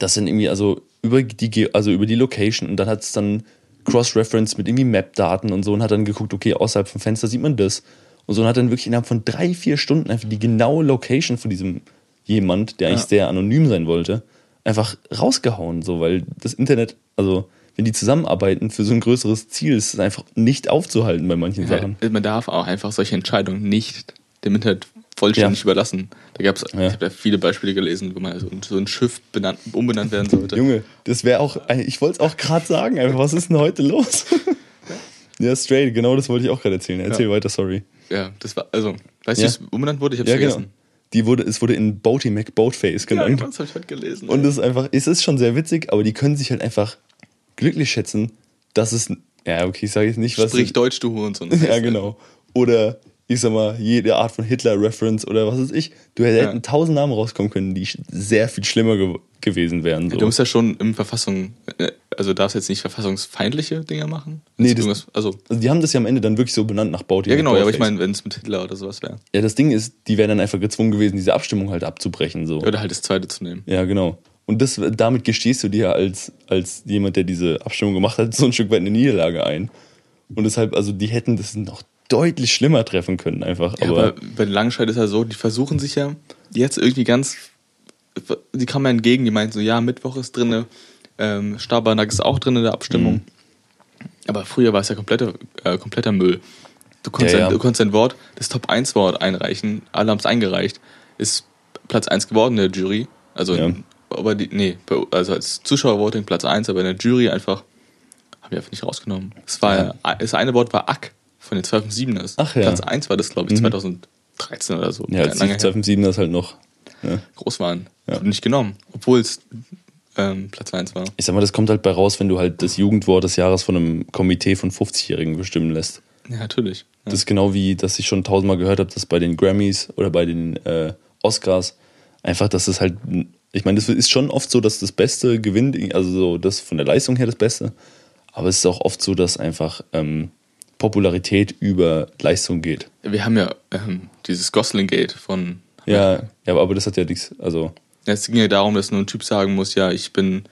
das dann irgendwie, also über die, also über die Location und dann hat es dann Cross-Reference mit irgendwie Map-Daten und so und hat dann geguckt, okay, außerhalb vom Fenster sieht man das. Und so hat dann wirklich innerhalb von drei, vier Stunden einfach die genaue Location von diesem jemand, der eigentlich Ja. sehr anonym sein wollte, einfach rausgehauen, so, weil das Internet, also wenn die zusammenarbeiten für so ein größeres Ziel, ist es einfach nicht aufzuhalten bei manchen Sachen. Ja, man darf auch einfach solche Entscheidungen nicht dem Internet vollständig Ja. überlassen. Da gab es, Ja. ich habe da viele Beispiele gelesen, wo man so, ein- so ein Schiff benannt, umbenannt werden sollte. Junge, das wäre auch, ich wollte es auch gerade sagen, einfach, was ist denn heute los? ja, straight, genau das wollte ich auch gerade erzählen. Erzähl Ja. weiter, sorry. Ja, das war, also, weißt du, Ja. wie es umbenannt wurde? Ich hab's Ja, genau. vergessen. Die wurde, es wurde in Boaty McBoatface Ja, genannt. genau, das habe ich heute gelesen. Und das ist einfach, es ist schon sehr witzig, aber die können sich halt einfach glücklich schätzen, dass es, ja, okay, ich sage jetzt nicht, was. Sprich Deutsch, du Hurensohn. ja, genau. Oder, ich sag mal, jede Art von Hitler-Reference oder was weiß ich. Du hätten Ja. tausend Namen rauskommen können, die sehr viel schlimmer ge gewesen wären. So. Du musst ja schon im Verfassung, äh, also darfst jetzt nicht verfassungsfeindliche Dinge machen. Nee, das- also, also die haben das ja am Ende dann wirklich so benannt nach Boaty ja genau, ja, aber ich meine, wenn es mit Hitler oder sowas wäre. Ja, das Ding ist, die wären dann einfach gezwungen gewesen, diese Abstimmung halt abzubrechen. So. Oder halt das zweite zu nehmen. Ja, genau. Und das, damit gestehst du dir als, als jemand, der diese Abstimmung gemacht hat, so ein Stück weit eine Niederlage ein. Und deshalb, also die hätten das noch deutlich schlimmer treffen können, einfach. Ja, aber, aber bei Langscheid ist ja so, die versuchen sich ja jetzt irgendwie ganz, die kamen mir entgegen, die meinten so, ja, Mittwoch ist drinne, ähm, Stabernag ist auch drin in der Abstimmung. Mhm. Aber früher war es ja kompletter, äh, kompletter Müll. Du konntest, Ja, Ein, ja. du konntest ein Wort, das Top-1-Wort einreichen, alle haben es eingereicht, ist Platz 1 geworden in der Jury. Also, Ja. aber die, nee, also als Zuschauervoting Platz 1, aber in der Jury einfach, haben wir einfach nicht rausgenommen. Es war, Ja. das eine Wort war Ack von den 257ers. Ach ja. Platz 1 war das, glaube ich, Mhm. 2013 oder so. ja, als die her. 257 das halt noch. Ja. groß waren. Ja. Wurde nicht genommen, obwohl es ähm, Platz 1 war. Ich sag mal, das kommt halt bei raus, wenn du halt das Jugendwort des Jahres von einem Komitee von 50-Jährigen bestimmen lässt. Ja, natürlich. Ja. Das ist genau wie, dass ich schon tausendmal gehört habe, dass bei den Grammys oder bei den äh, Oscars einfach, dass es halt, ich meine, das ist schon oft so, dass das Beste gewinnt, also so das von der Leistung her das Beste, aber es ist auch oft so, dass einfach ähm, Popularität über Leistung geht. Wir haben ja ähm, dieses Gosling-Gate von. Ja, ja, aber das hat ja nichts, also Es ging ja darum, dass nur ein Typ sagen muss: Ja, ich bin,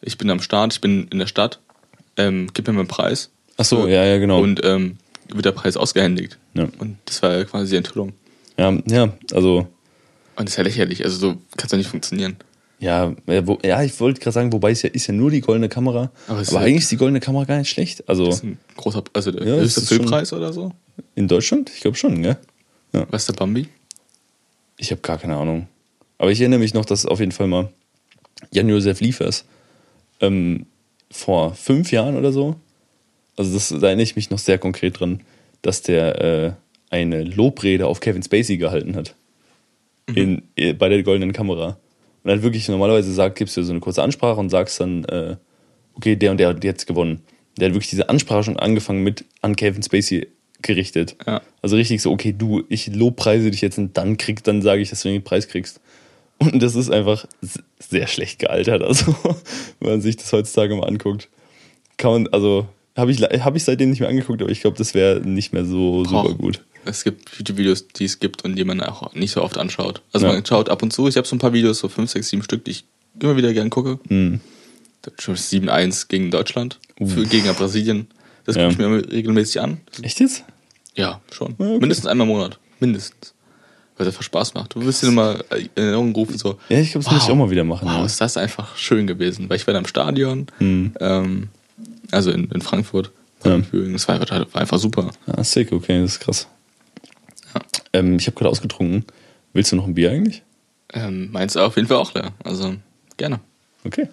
ich bin am Start, ich bin in der Stadt, ähm, gib mir mal einen Preis. Ach so, ja, ja, genau. Und ähm, wird der Preis ausgehändigt. Ja. Und das war ja quasi die Enthüllung. ja, ja, also Und das ist ja lächerlich, also so kann es ja nicht funktionieren. Ja, ja, wo, ja ich wollte gerade sagen, wobei es ja ist ja nur die goldene Kamera. Aber Aber, ja- eigentlich ist die goldene Kamera gar nicht schlecht. Also ist ein großer, also der Ja, höchste Filmpreis oder so. in Deutschland? Ich glaube schon, gell? Was ist der Bambi? Ich habe gar keine Ahnung. Aber ich erinnere mich noch, dass auf jeden Fall mal Jan-Josef Liefers ähm, vor fünf Jahren oder so, also das, da erinnere ich mich noch sehr konkret dran, dass der äh, eine Lobrede auf Kevin Spacey gehalten hat. In, äh, bei der goldenen Kamera. Und hat wirklich normalerweise sagt, gibst du so eine kurze Ansprache und sagst dann, äh, okay, der und der hat jetzt gewonnen. Der hat wirklich diese Ansprache schon angefangen mit an Kevin Spacey gerichtet. Ja. Also richtig so, okay, du, ich lobpreise dich jetzt und dann krieg, dann sage ich, dass du den Preis kriegst. Und das ist einfach sehr schlecht gealtert. Also, wenn man sich das heutzutage mal anguckt, kann man, also, habe ich, hab ich seitdem nicht mehr angeguckt, aber ich glaube, das wäre nicht mehr so super Boah. gut. Es gibt YouTube-Videos, die es gibt und die man auch nicht so oft anschaut. Also Ja. man schaut ab und zu, ich habe so ein paar Videos, so 5, 6, 7 Stück, die ich immer wieder gern gucke. Mhm. Das ist schon 7-1 gegen Deutschland, für, gegen Brasilien. Das Ja. gucke ich mir immer regelmäßig an. Echt jetzt? Ja, schon. Okay. Mindestens einmal im Monat. Mindestens. Weil das einfach Spaß macht. Du wirst dir immer in Erinnerung rufen, so. Ja, ich glaube, das muss ich auch mal wieder machen. Wow, ja. ist das einfach schön gewesen. Weil ich war da im Stadion. Mhm. Ähm, Also in, in Frankfurt. Ja. Das war, war einfach super. Ah, sick, okay, das ist krass. Ähm, ich habe gerade ausgetrunken. Willst du noch ein Bier eigentlich? Ähm, meins auf jeden Fall auch leer. Also gerne. Okay.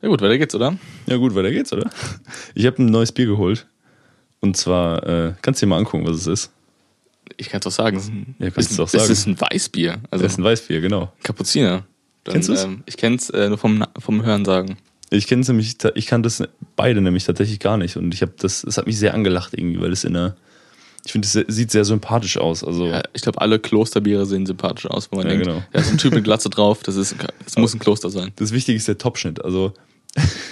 Ja gut, weiter geht's, oder? Ja gut, weiter geht's, oder? Ich habe ein neues Bier geholt. Und zwar, äh, kannst du dir mal angucken, was es ist. Ich kann es doch sagen. Ja, kannst du doch sagen. Es ist ein Weißbier. Also das ist ein Weißbier, genau. Kapuziner. Dann, Kennst du es? Ähm, ich kenne es äh, nur vom, vom Hören sagen. Ich kenne es nämlich, ich kann das beide nämlich tatsächlich gar nicht. Und ich habe das, es hat mich sehr angelacht irgendwie, weil es in einer, ich finde, es sieht sehr sympathisch aus. Also ja, ich glaube, alle Klosterbiere sehen sympathisch aus, wo man ja, denkt, genau. da ist ein Typ mit Glatze drauf, das, ist, das muss ein Kloster sein. Das Wichtige ist der Topschnitt. Also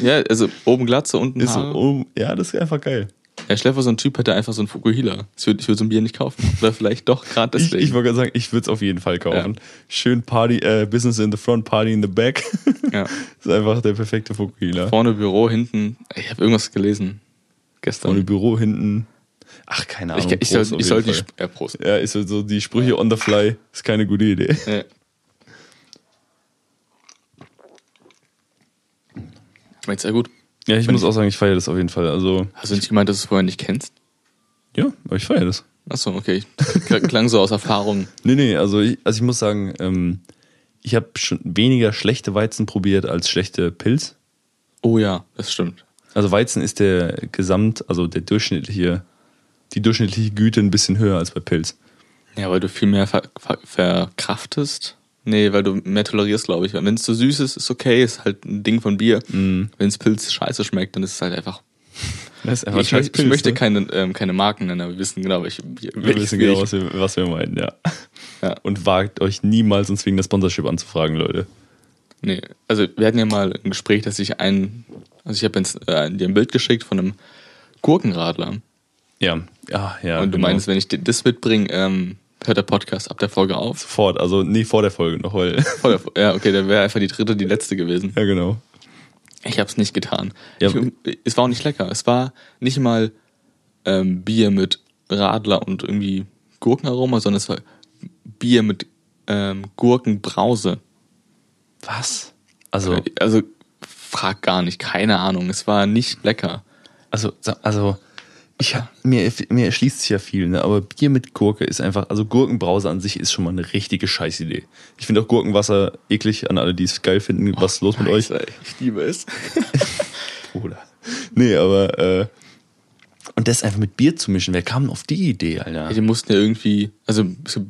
ja, also oben Glatze, unten ist Haare. So, um, ja, das ist einfach geil. Ja, stell dir so ein Typ hätte einfach so ein Fukuhila. Ich würde würd so ein Bier nicht kaufen. Oder vielleicht doch gerade deswegen. Ich, ich wollte gerade sagen, ich würde es auf jeden Fall kaufen. Ja. Schön Party, äh, Business in the front, Party in the back. Ja. das ist einfach der perfekte Fukuhila. Vorne Büro, hinten. Ich habe irgendwas gelesen. Gestern. Vorne Büro, hinten. Ach, keine Ahnung. Ich, ich, soll, ich soll die. Ja, Prost. Ja, ist so die Sprüche on the fly. Ist keine gute Idee. Ja. Schmeckt sehr gut. Ja, ich Wenn muss ich auch sagen, ich feiere das auf jeden Fall. Also, Hast du nicht gemeint, dass du es vorher nicht kennst? Ja, aber ich feiere das. Achso, okay. Klang so aus Erfahrung. nee, nee, also ich, also ich muss sagen, ähm, ich habe schon weniger schlechte Weizen probiert als schlechte Pilz. Oh ja, das stimmt. Also Weizen ist der Gesamt, also der durchschnittliche, die durchschnittliche Güte ein bisschen höher als bei Pilz. Ja, weil du viel mehr ver ver verkraftest. Nee, weil du mehr tolerierst, glaube ich. Wenn es zu süß ist, ist okay, ist halt ein Ding von Bier. Mm. Wenn es Pilz scheiße schmeckt, dann ist es halt einfach. Das ist einfach ich, Pilz, ich möchte ne? keine, ähm, keine Marken nennen, aber wir wissen genau, welche Bier. Wir wissen genau, was wir, was wir meinen, ja. ja. Und wagt euch niemals uns wegen der Sponsorship anzufragen, Leute. Nee, also wir hatten ja mal ein Gespräch, dass ich ein, also ich habe äh, dir ein Bild geschickt von einem Gurkenradler. Ja, ja, ja. Und du genau. meinst, wenn ich das mitbringe, ähm, hört der Podcast ab der Folge auf? Sofort, also nie vor der Folge noch, weil. Vor der, ja, okay, dann wäre einfach die dritte die letzte gewesen. Ja, genau. Ich habe es nicht getan. Ja. Ich, es war auch nicht lecker. Es war nicht mal ähm, Bier mit Radler und irgendwie Gurkenaroma, sondern es war Bier mit ähm, Gurkenbrause. Was? Also, also frag gar nicht, keine Ahnung. Es war nicht lecker. Also, also ich hab, mir, mir erschließt sich ja viel, ne? aber Bier mit Gurke ist einfach, also Gurkenbrause an sich ist schon mal eine richtige Scheißidee. Ich finde auch Gurkenwasser eklig an alle, die es geil finden. Was ist los mit euch? Ich liebe es. Bruder. Nee, aber, äh, und das einfach mit Bier zu mischen, wer kam auf die Idee, Alter? Ja, die mussten ja irgendwie, also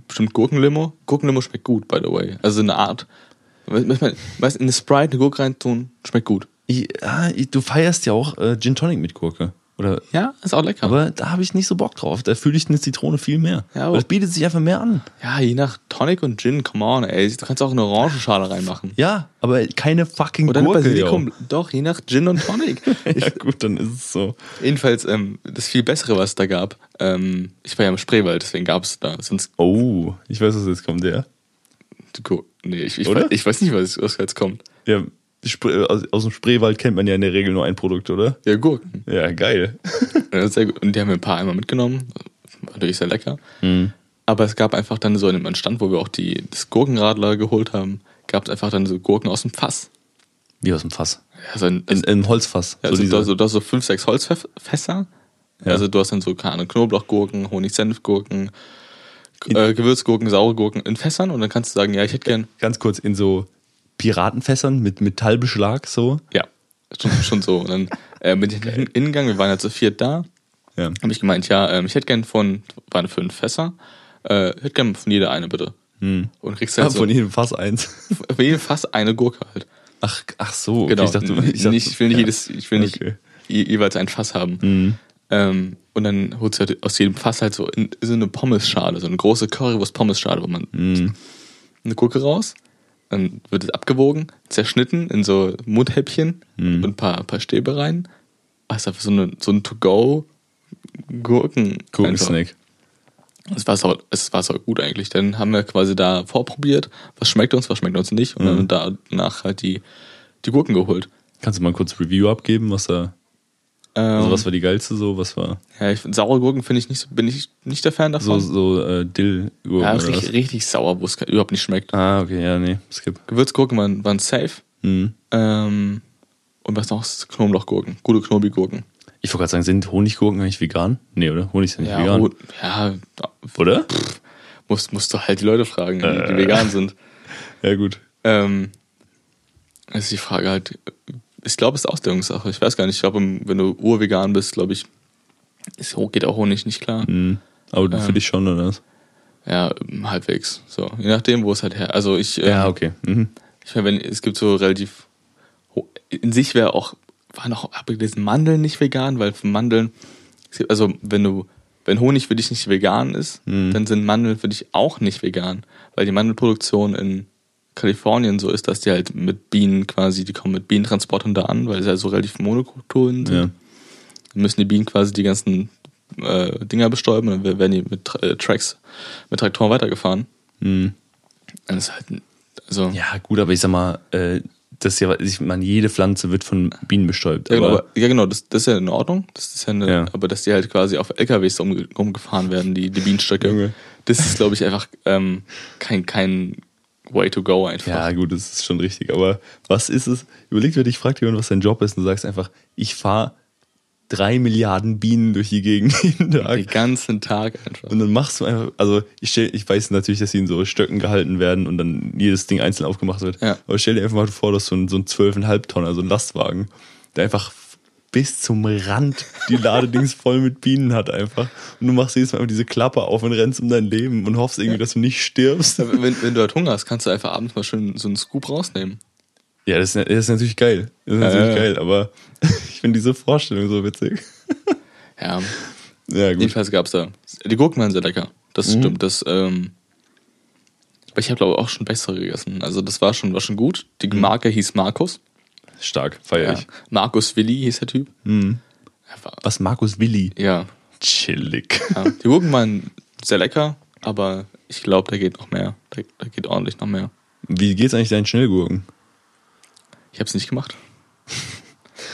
bestimmt Gurkenlimo. Gurkenlimo schmeckt gut, by the way. Also eine Art, weißt du, in eine Sprite eine Gurke reintun, schmeckt gut. Ja, du feierst ja auch äh, Gin Tonic mit Gurke. Oder, ja, ist auch lecker. Aber da habe ich nicht so Bock drauf. Da fühle ich eine Zitrone viel mehr. Ja, aber das bietet sich einfach mehr an. Ja, je nach Tonic und Gin, come on, ey. Du kannst auch eine Orangenschale reinmachen. Ja, aber keine fucking Oder Gurke. Basilikum, doch, je nach Gin und Tonic. ja, gut, dann ist es so. Jedenfalls, ähm, das viel Bessere, was es da gab, ähm, ich war ja im Spreewald, deswegen gab es da. Sonst oh, ich weiß, was jetzt kommt, ja. Nee, ich, ich, weiß, ich weiß nicht, was, was jetzt kommt. Ja, aus dem Spreewald kennt man ja in der Regel nur ein Produkt, oder? Ja, Gurken. Ja, geil. Ja, sehr gut. Und die haben wir ein paar einmal mitgenommen. War natürlich sehr lecker. Mhm. Aber es gab einfach dann so in einem Stand, wo wir auch die, das Gurkenradler geholt haben, gab es einfach dann so Gurken aus dem Fass. Wie aus dem Fass? Ja, so ein, in, in Holzfass. Ja, also so du, hast so fünf, sechs Holzfässer. Ja. Also du hast dann so, keine Ahnung, Knoblauchgurken, Honig-Senfgurken, äh, Gewürzgurken, saure Gurken in Fässern und dann kannst du sagen, ja, ich hätte gern. Ganz kurz, in so Piratenfässern mit Metallbeschlag so. Ja, schon, schon so. Und dann äh, bin ich den Innengang, wir waren ja zu viert da. Ja. Habe ich gemeint, ja, ähm, ich hätte gern von, waren fünf Fässer, äh, hätte gern von jeder eine bitte. Hm. Und kriegst halt ja, so, von jedem Fass eins. Von jedem Fass eine Gurke halt. Ach, ach so. Okay. Genau. Ich, dachte, ich, dachte, nicht, ich will nicht ja. jedes, ich will nicht okay. jeweils ein Fass haben. Mhm. Ähm, und dann holst du halt aus jedem Fass halt so, in, so eine Pommesschale, so eine große Currywurst-Pommesschale, wo man mhm. eine Gurke raus, dann wird es abgewogen, zerschnitten in so Mundhäppchen mhm. und ein paar, paar Stäbe rein. Also so, eine, so ein To-Go Gurken. Gurkensnack. Es war, so, es war so gut eigentlich. Dann haben wir quasi da vorprobiert, was schmeckt uns, was schmeckt uns nicht. Und mhm. dann danach halt die, die Gurken geholt. Kannst du mal kurz Review abgeben, was da. Also Ähm, was war die geilste so? Was war ja, ich, saure Gurken finde ich nicht, so- bin ich nicht der Fan so, davon. so äh, Dill-Gurken ja, richtig, richtig sauer, wo es überhaupt nicht schmeckt. Ah, okay, ja, nee, skip. Gewürzgurken waren, waren safe. Hm. Ähm, und was noch? Knoblauchgurken. Gute Knobi-Gurken. Ich wollte gerade sagen, sind Honiggurken eigentlich vegan? Nee, oder? Honig ist ja nicht Ja, vegan. ja Oder? musst, musst du halt die Leute fragen, die, Äh. die vegan sind. Ja, gut. Ähm, ist die Frage halt, ich glaube, es ist Auslegungssache. Ich weiß gar nicht, ich glaube, wenn du urvegan bist, glaube ich, ist, geht auch Honig nicht klar. Hm. Aber du für Ähm. dich schon, oder was? Ja, halbwegs. So, je nachdem, wo es halt her. Also ich, ähm, Ja, okay. Mhm. ich meine, wenn es gibt so relativ in sich wäre auch waren auch habe ich gelesen Mandeln nicht vegan, weil für Mandeln also wenn du wenn Honig für dich nicht vegan ist, Mhm. dann sind Mandeln für dich auch nicht vegan, weil die Mandelproduktion in Kalifornien so ist, dass die halt mit Bienen quasi, die kommen mit Bienentransportern da an, weil es ja so relativ Monokulturen sind. Ja. Dann müssen die Bienen quasi die ganzen äh, Dinger bestäuben und dann werden die mit äh, Tracks, mit Traktoren weitergefahren. Hm. Und das ist halt, also, Ja, gut, aber ich sag mal, äh, das ist ja, ich meine, jede Pflanze wird von Bienen bestäubt. Ja, genau, aber, ja, genau das, das ist ja in Ordnung. Das ist ja, eine, Ja. aber dass die halt quasi auf LKWs umge umgefahren werden, die, die Bienenstöcke. Das ist, glaube ich, einfach ähm, kein, kein Way to go einfach. ja, gut, das ist schon richtig. Aber was ist es? Überleg dir, dich fragt jemand, was dein Job ist und du sagst einfach, ich fahre drei Milliarden Bienen durch die Gegend jeden Den Tag. ganzen Tag einfach. Und dann machst du einfach, also ich, stell, ich weiß natürlich, dass sie in so Stöcken gehalten werden und dann jedes Ding einzeln aufgemacht wird. Ja. Aber stell dir einfach mal vor, dass so ein, so ein 12,5 Tonner, so ein Lastwagen, der einfach bis zum Rand die Ladedings voll mit Bienen hat einfach. Und du machst jedes Mal einfach diese Klappe auf und rennst um dein Leben und hoffst irgendwie, dass du nicht stirbst. Wenn, wenn du halt Hunger hast, kannst du einfach abends mal schön so einen Scoop rausnehmen. Ja, das ist, das ist natürlich geil. Das ist Ja, natürlich ja. geil, aber ich finde diese Vorstellung so witzig. Ja, Ja, gut. jedenfalls gab's da. Die Gurken waren sehr lecker. Das Mhm. stimmt. Das, ähm, aber ich habe glaube auch schon bessere gegessen. Also das war schon, war schon gut. Die Marke hieß Markus. Stark, feier Ja. ich. Markus Willi hieß der Typ. Mhm. Was, Markus Willi? Ja, Chillig. Ja, die Gurken waren sehr lecker, aber ich glaube, da geht noch mehr. Da, da geht ordentlich noch mehr. Wie geht's eigentlich deinen Schnellgurken? Ich habe es nicht gemacht.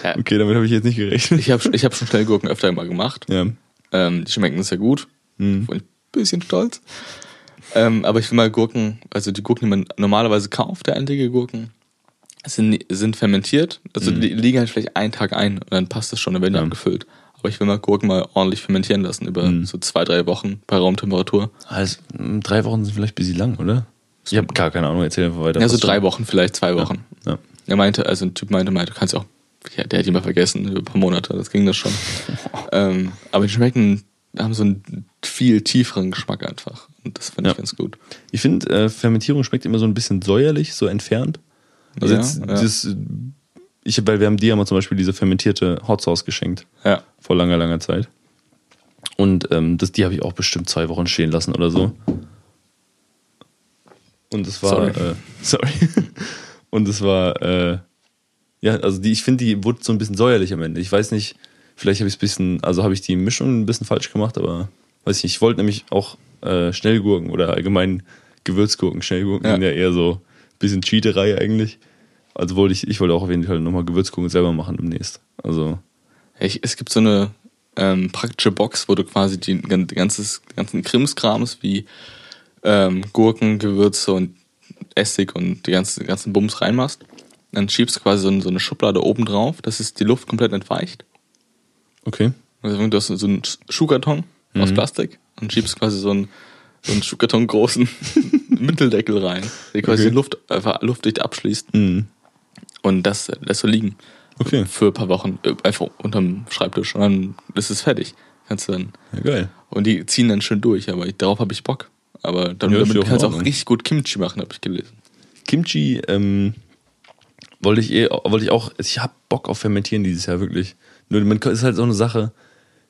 Ja, Okay, damit habe ich jetzt nicht gerechnet. ich habe ich hab schon Schnellgurken öfter mal gemacht. Ja. Ähm, die schmecken sehr gut. Mhm. Bin ich ein bisschen stolz. Ähm, aber ich will mal Gurken, also die Gurken, die man normalerweise kauft, der eindige Gurken, sind, sind fermentiert. Also die liegen halt vielleicht einen Tag ein und dann passt das schon, dann werden die Ja. abgefüllt. Aber ich will mal Gurken mal ordentlich fermentieren lassen über so zwei, drei Wochen bei Raumtemperatur. Also, mh, drei Wochen sind vielleicht ein bisschen lang, oder? Ich habe gar keine Ahnung, erzähl einfach weiter. Ja, so drei du- Wochen, vielleicht zwei Wochen. Ja. Er meinte, also ein Typ meinte mal, du kannst auch, ja, der hat ihn mal vergessen, über ein paar Monate, das ging das schon. ähm, aber die schmecken, haben so einen viel tieferen Geschmack einfach. Und das finde ich Ja. ganz gut. Ich finde, äh, Fermentierung schmeckt immer so ein bisschen säuerlich, so entfernt. Also Ja, jetzt, ja. Das, ich, weil wir haben dir ja mal zum Beispiel diese fermentierte Hot Sauce geschenkt. Ja. Vor langer, langer Zeit. Und ähm, das, die habe ich auch bestimmt zwei Wochen stehen lassen oder so. Und es war. Sorry. Äh, sorry. Und es war. Äh, ja, also die, ich finde, die wurde so ein bisschen säuerlich am Ende. Ich weiß nicht, vielleicht habe ich es ein bisschen. Also habe ich die Mischung ein bisschen falsch gemacht, aber weiß ich nicht. Ich wollte nämlich auch äh, Schnellgurken oder allgemein Gewürzgurken. Schnellgurken Ja. sind ja eher so ein bisschen Cheaterei eigentlich. Also wollte ich, ich wollte auch auf jeden Fall nochmal Gewürzgurken selber machen demnächst. Also. Ich, es gibt so eine ähm, praktische Box, wo du quasi die gan- ganzes, ganzen Krimskrams wie ähm, Gurken, Gewürze und Essig und die ganzen, ganzen Bums reinmachst. Dann schiebst du quasi so, eine- so eine Schublade oben drauf, dass es die Luft komplett entweicht. Okay. Also du hast so einen Schuhkarton aus Plastik und schiebst quasi so einen, so einen Schuhkarton großen Mitteldeckel rein, der quasi Okay. die Luft einfach luftdicht abschließt Mhm. Und das lässt du liegen. Okay. Für ein paar Wochen äh, einfach unterm Schreibtisch und dann ist es fertig. Kannst du dann. Ja, geil. Und die ziehen dann schön durch, aber ich, darauf habe ich Bock. Aber dann, Ja, damit kannst du auch richtig gut Kimchi machen, habe ich gelesen. Kimchi ähm, wollte ich eh, wollte ich auch, ich habe Bock auf Fermentieren dieses Jahr wirklich. Nur man ist halt so eine Sache,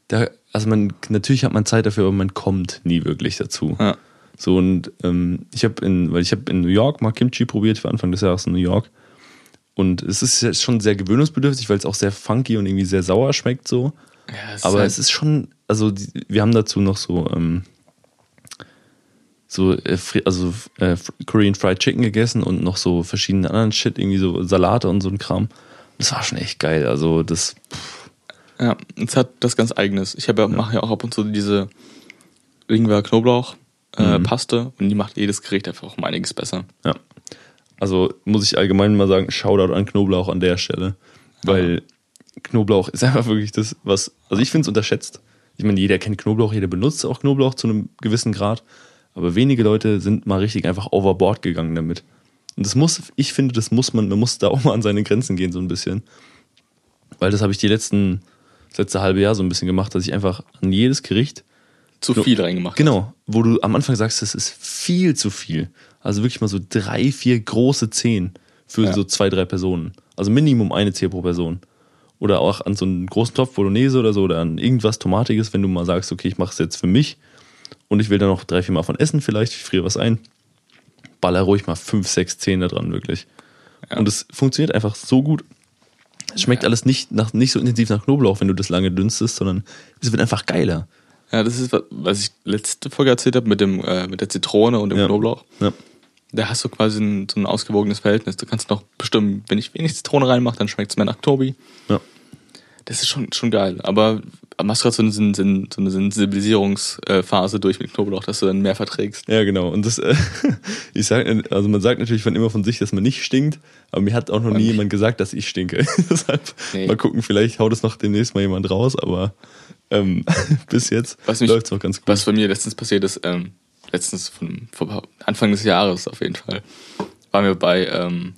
da, also man, natürlich hat man Zeit dafür, aber man kommt nie wirklich dazu. Ja. So und ähm, ich habe in, weil ich habe in New York mal Kimchi probiert für Anfang des Jahres in New York. Und es ist ja schon sehr gewöhnungsbedürftig, weil es auch sehr funky und irgendwie sehr sauer schmeckt so. Ja, es Aber ist es ist schon, also die, wir haben dazu noch so, ähm, so äh, also äh, Korean Fried Chicken gegessen und noch so verschiedene anderen Shit, irgendwie so Salate und so ein Kram. Das war schon echt geil. Also das, Ja, es hat das ganz eigenes. Ich habe ja, mache ja auch ab und zu diese Ingwer Knoblauch äh, Mhm. Paste und die macht jedes Gericht einfach um einiges besser. Ja. Also muss ich allgemein mal sagen, Shoutout an Knoblauch an der Stelle. Weil Knoblauch ist einfach wirklich das, was. Also ich finde es unterschätzt. Ich meine, jeder kennt Knoblauch, jeder benutzt auch Knoblauch zu einem gewissen Grad. Aber wenige Leute sind mal richtig einfach overboard gegangen damit. Und das muss, ich finde, das muss man, man muss da auch mal an seine Grenzen gehen, so ein bisschen. Weil das habe ich die letzten, das letzte halbe Jahr so ein bisschen gemacht, dass ich einfach an jedes Gericht Zu viel reingemacht. Genau, wo du am Anfang sagst, das ist viel zu viel. Also wirklich mal so drei, vier große Zehen für Ja. so zwei, drei Personen. Also Minimum eine Zehe pro Person. Oder auch an so einen großen Topf Bolognese oder so oder an irgendwas Tomatiges, wenn du mal sagst, okay, ich mache es jetzt für mich und ich will da noch drei, vier Mal von essen vielleicht, ich friere was ein. Baller ruhig mal fünf, sechs Zehen da dran, wirklich. Ja. Und es funktioniert einfach so gut. Es schmeckt Ja. alles nicht, nach, nicht so intensiv nach Knoblauch, wenn du das lange dünstest, sondern es wird einfach geiler. Ja, das ist, was- ich letzte Folge erzählt habe mit, dem, äh, mit der Zitrone und dem Ja. Knoblauch. Ja. Da hast du quasi ein, so ein ausgewogenes Verhältnis. Du kannst noch bestimmen, wenn ich wenig Zitrone reinmache, dann schmeckt es mehr nach Tobi. Ja. Das ist schon, schon geil. Aber machst gerade so eine, so eine Sensibilisierungsphase durch mit Knoblauch, dass du dann mehr verträgst. Ja, genau. Und das, äh, ich sag, also man sagt natürlich von immer von sich, dass man nicht stinkt, aber mir hat auch noch nie jemand gesagt, dass ich stinke. Deshalb Nee. mal gucken, vielleicht haut es noch demnächst mal jemand raus, aber ähm, bis jetzt läuft es noch ganz gut. Was bei mir letztens passiert ist, ähm, letztens von, von Anfang des Jahres auf jeden Fall, waren wir bei ähm,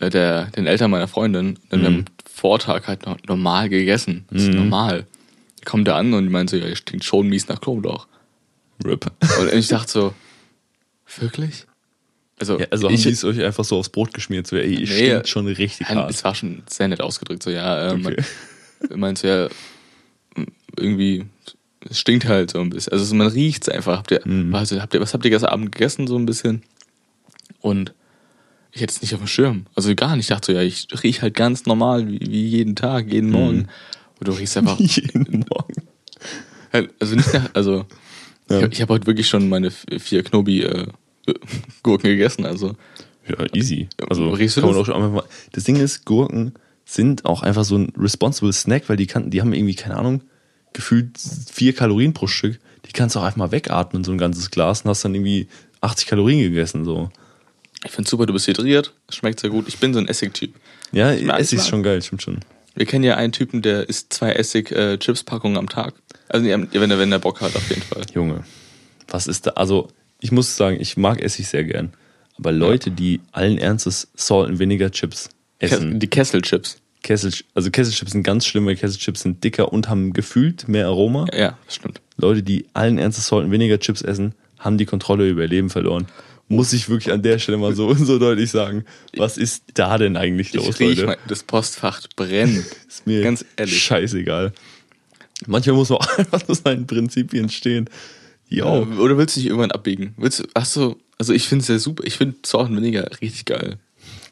äh, der, den Eltern meiner Freundin und wir haben Vortag halt normal gegessen. Das ist Mhm. normal. Kommt da an und die meint so, ja, ihr stinkt schon mies nach Knoblauch. Rip. Und ich dachte so, wirklich? Also, Ja, also haben ich, die es euch einfach so aufs Brot geschmiert, so, ey, ihr Nee, stinkt schon richtig hart. Es war schon sehr nett ausgedrückt, so ja, ähm, Okay. man meint so, ja, irgendwie, es stinkt halt so ein bisschen. Also man riecht es einfach. Habt ihr, Mhm. also, habt ihr, was habt ihr gestern Abend gegessen, so ein bisschen? Und ich hätte es nicht auf dem Schirm. Also gar nicht. Ich dachte so, ja, ich riech halt ganz normal, wie, wie jeden Tag, jeden Morgen. Und du riechst einfach. Jeden Morgen. Halt, Also nicht nach, also Ja. ich, ich habe heute wirklich schon meine vier Knobi äh, Gurken gegessen. Also Ja, easy. Also Riechst du das? mal. Das Ding ist, Gurken sind auch einfach so ein responsible Snack, weil die kann, die haben irgendwie, keine Ahnung, gefühlt vier Kalorien pro Stück. Die kannst du auch einfach mal wegatmen, so ein ganzes Glas, und hast dann irgendwie 80 Kalorien gegessen. So. ich finde super, du bist hydriert, schmeckt sehr gut. Ich bin so ein Essig-Typ. Ja, Essig ist schon geil, stimmt schon. Wir kennen ja einen Typen, der isst zwei Essig-Chips-Packungen am Tag. Also wenn er, wenn er Bock hat, auf jeden Fall. Junge, was ist da? Also, ich muss sagen, ich mag Essig sehr gern. Aber Leute, die allen Ernstes Salt and Vinegar Chips essen, Die Kesselchips. Kessel, also Kesselchips sind ganz schlimm, weil Kesselchips sind dicker und haben gefühlt mehr Aroma. Ja, das stimmt. Leute, die allen Ernstes and Vinegar Chips essen, haben die Kontrolle über ihr Leben verloren. Muss ich wirklich an der Stelle mal so, so deutlich sagen. Was ist da denn eigentlich los, Ich riech Leute? mal, das Postfach brennt. Ist mir Ganz ehrlich. scheißegal. Manchmal muss man auch einfach zu seinen Prinzipien stehen. Jo. Ja, Oder willst du dich irgendwann abbiegen? Willst du, hast du, also ich finde es ja super. Ich finde and Vinegar richtig geil.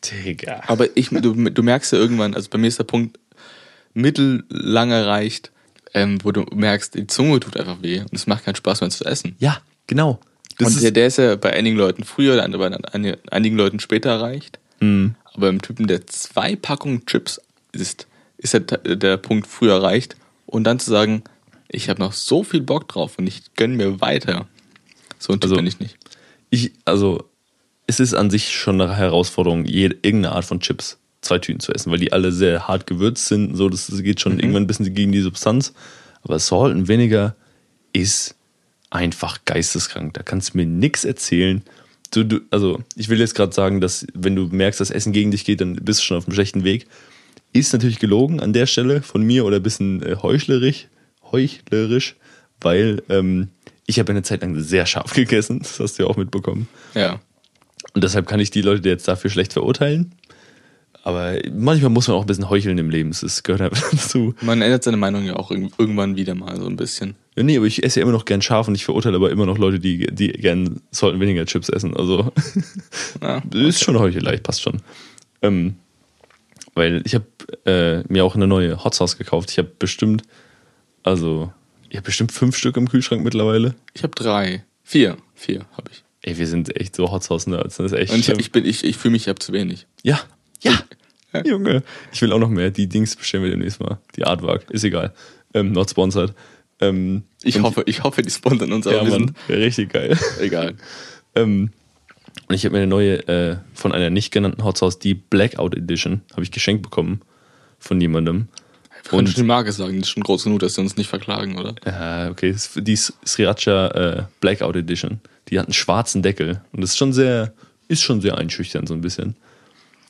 Digga. Aber ich, du, du merkst ja irgendwann, also bei mir ist der Punkt mittellang erreicht, ähm, wo du merkst, die Zunge tut einfach weh und es macht keinen Spaß mehr zu essen. Ja, genau. Das und ist, der, der ist ja bei einigen Leuten früher, bei einigen- einigen Leuten später erreicht. Mhm. Aber beim Typen, der zwei Packungen Chips isst, ist der, der Punkt früher erreicht. Und dann zu sagen, ich habe noch so viel Bock drauf und ich gönn mir weiter. So ein Typ Also- bin ich nicht. ich, also, es ist an sich schon eine Herausforderung, jede, irgendeine Art von Chips, zwei Tüten zu essen, weil die alle sehr hart gewürzt sind. So, das, geht schon irgendwann ein bisschen gegen die Substanz. Aber Salt and Vinegar ist einfach geisteskrank. Da kannst du mir nichts erzählen. Du, du, also, ich will jetzt gerade sagen, dass wenn du merkst, dass Essen gegen dich geht, dann bist du schon auf einem schlechten Weg. Ist natürlich gelogen an der Stelle von mir oder ein bisschen äh, heuchlerisch, heuchlerisch, weil ähm, ich habe eine Zeit lang sehr scharf gegessen. Das hast du ja auch mitbekommen. Ja. Und deshalb kann ich die Leute jetzt dafür schlecht verurteilen. Aber manchmal muss man auch ein bisschen heucheln im Leben. Das gehört einfach dazu. Man ändert seine Meinung ja auch irg- irgendwann wieder mal so ein bisschen. Ja, nee, aber ich esse ja immer noch gern scharf und ich verurteile aber immer noch Leute, die, die gern sollten weniger Chips essen. Also Ja. ist schon Heuchelei, passt schon. Ähm, weil ich habe äh, mir auch eine neue Hot Sauce gekauft. Ich habe bestimmt, also ich habe bestimmt fünf Stück im Kühlschrank mittlerweile. Ich habe drei. Vier. Vier habe ich. Ey, wir sind echt so Hot Sauce Nerds. Das ist echt Und ich, ich, bin, ich, ich fühle mich, ich habe zu wenig. ja, ja. Junge, ich will auch noch mehr. Die Dings bestellen wir demnächst mal. Die Artwork, ist egal. Ähm, not sponsored. Ähm, Ich hoffe, ich hoffe, die sponsern uns, aber Ja, wir Mann, richtig geil. egal. Ähm, und ich habe mir eine neue äh, von einer nicht genannten Hotsauce, die Blackout Edition, habe ich geschenkt bekommen von jemandem. Und- schon die Marke sagen, die ist schon groß genug, dass sie uns nicht verklagen, oder? Ja, okay, die Sriracha äh, Blackout Edition. Die hat einen schwarzen Deckel und das ist schon sehr, ist schon sehr einschüchternd so ein bisschen.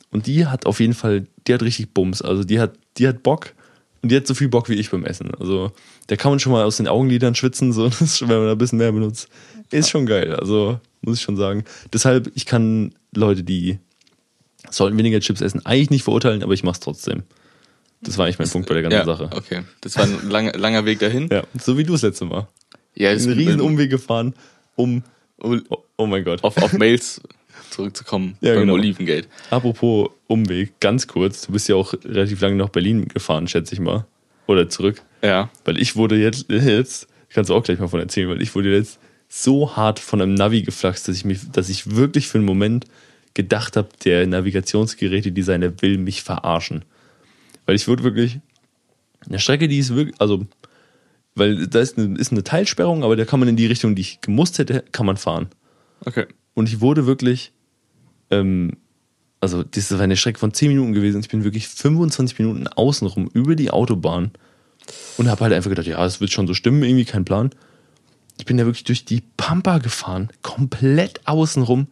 Und die hat auf jeden Fall, die hat richtig Bums. Also die hat, die hat Bock und die hat so viel Bock wie ich beim Essen. Also da kann man schon mal aus den Augenlidern schwitzen, so, das wenn man da ein bisschen mehr benutzt. Ist schon geil, also muss ich schon sagen. Deshalb, ich kann Leute, die sollten weniger Chips essen, eigentlich nicht verurteilen, aber ich mach's trotzdem. Das war eigentlich mein Punkt bei der ganzen ja, Sache. okay. Das war ein langer, langer Weg dahin. Ja, so wie du das letzte Mal. Ja, das einen riesen Umweg gefahren, um. Oh, oh mein Gott. auf, auf Mails zurückzukommen Ja, beim genau. Olivengate. Apropos Umweg, ganz kurz. Du bist ja auch relativ lange nach Berlin gefahren, schätze ich mal. Oder zurück. Ja. Weil ich wurde jetzt, jetzt, kannst du auch gleich mal von erzählen, weil ich wurde jetzt so hart von einem Navi geflaxt, dass ich mich, dass ich wirklich für einen Moment gedacht habe, der Navigationsgeräte-Designer will mich verarschen. Weil ich wurde wirklich, eine Strecke, die ist wirklich, also, weil da ist eine, ist eine Teilsperrung, aber da kann man in die Richtung, die ich gemusst hätte, kann man fahren. Okay. Und ich wurde wirklich, ähm, also das war eine Strecke von 10 Minuten gewesen. Ich bin wirklich 25 Minuten außenrum über die Autobahn und habe halt einfach gedacht, ja, es wird schon so stimmen, irgendwie kein Plan. Ich bin da wirklich durch die Pampa gefahren, komplett außenrum.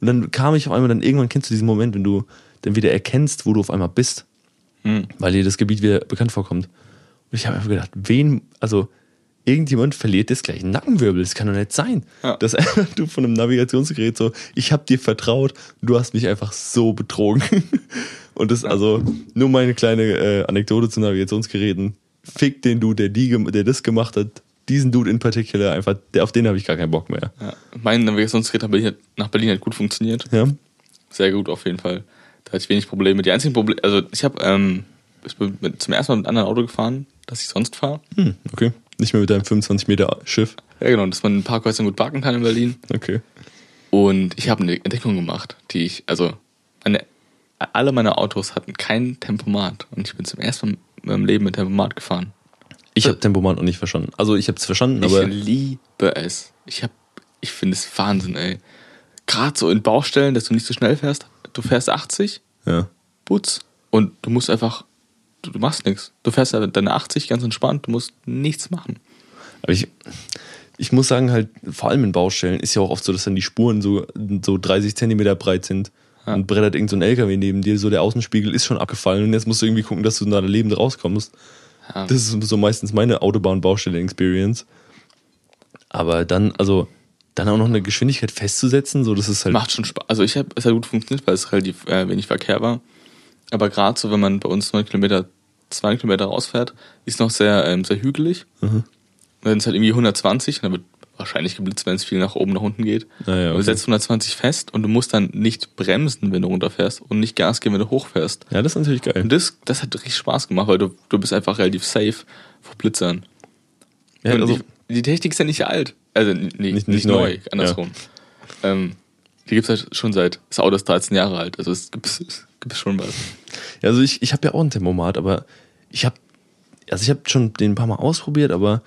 Und dann kam ich auf einmal, dann irgendwann kennst du diesen Moment, wenn du dann wieder erkennst, wo du auf einmal bist, Hm. weil dir das Gebiet wieder bekannt vorkommt. Und ich habe einfach gedacht, wen, also irgendjemand verliert jetzt gleich einen Nackenwirbel. Das kann doch nicht sein. Ja. Dass einfach du von einem Navigationsgerät so, ich habe dir vertraut, du hast mich einfach so betrogen. Und das also nur meine kleine äh, Anekdote zu Navigationsgeräten. Fick den Dude, der, die, der das gemacht hat. Diesen Dude in particular, einfach, der, auf den habe ich gar keinen Bock mehr. Ja. Mein Navigationsgerät nach Berlin, hat, nach Berlin hat gut funktioniert. Ja? Sehr gut auf jeden Fall. Da hatte ich wenig Probleme. Die einzigen Probleme, also ich habe ähm, ich bin mit, zum ersten Mal mit einem anderen Auto gefahren, das ich sonst fahre. Hm, okay. Nicht mehr mit deinem 25 Meter Schiff. Ja genau, dass man in Parkhäusern gut parken kann in Berlin. Okay. Und ich habe eine Entdeckung gemacht, die ich, also meine, alle meine Autos hatten kein Tempomat. Und ich bin zum ersten Mal in meinem Leben mit Tempomat gefahren. Ich habe Tempomat noch nicht verstanden. Also ich habe es verstanden, Ich aber liebe es. Ich ich finde es Wahnsinn, ey. Gerade so in Baustellen, dass du nicht so schnell fährst. Du fährst 80, ja. Butz, und du musst einfach, du, du machst nichts. Du fährst deine 80 ganz entspannt, du musst nichts machen. Aber ich, ich muss sagen, halt, vor allem in Baustellen ist ja auch oft so, dass dann die Spuren so, so 30 Zentimeter breit sind. Ja. Und brettert irgend so ein LKW neben dir, so der Außenspiegel ist schon abgefallen und jetzt musst du irgendwie gucken, dass du da lebend rauskommst. Ja. Das ist so meistens meine Autobahn-Baustelle-Experience. Aber dann, also, dann auch noch eine Geschwindigkeit festzusetzen, so das ist halt. Macht schon Spaß. Also ich habe, es hat gut funktioniert, weil es relativ äh, wenig Verkehr war. Aber gerade so, wenn man bei uns 9 Kilometer, 2 Kilometer rausfährt, ist noch sehr, ähm, sehr hügelig. Mhm. Dann ist halt irgendwie 120, dann wird wahrscheinlich geblitzt, wenn es viel nach oben, nach unten geht. Ah ja, Und du okay. setzt 120 fest und du musst dann nicht bremsen, wenn du runterfährst und nicht Gas geben, wenn du hochfährst. Ja, das ist natürlich geil. Und das, das hat richtig Spaß gemacht, weil du, du bist einfach relativ safe vor Blitzern. Ja, und also, die, die Technik ist ja nicht alt. Also nee, Nicht- nicht, nicht neu, neu, andersrum. Ähm, die gibt es halt schon seit, das Auto ist 13 Jahre alt, also es gibt, es schon was. Ja, also ich, ich habe ja auch ein Thermomat, aber ich habe also ich habe schon den ein paar Mal ausprobiert, aber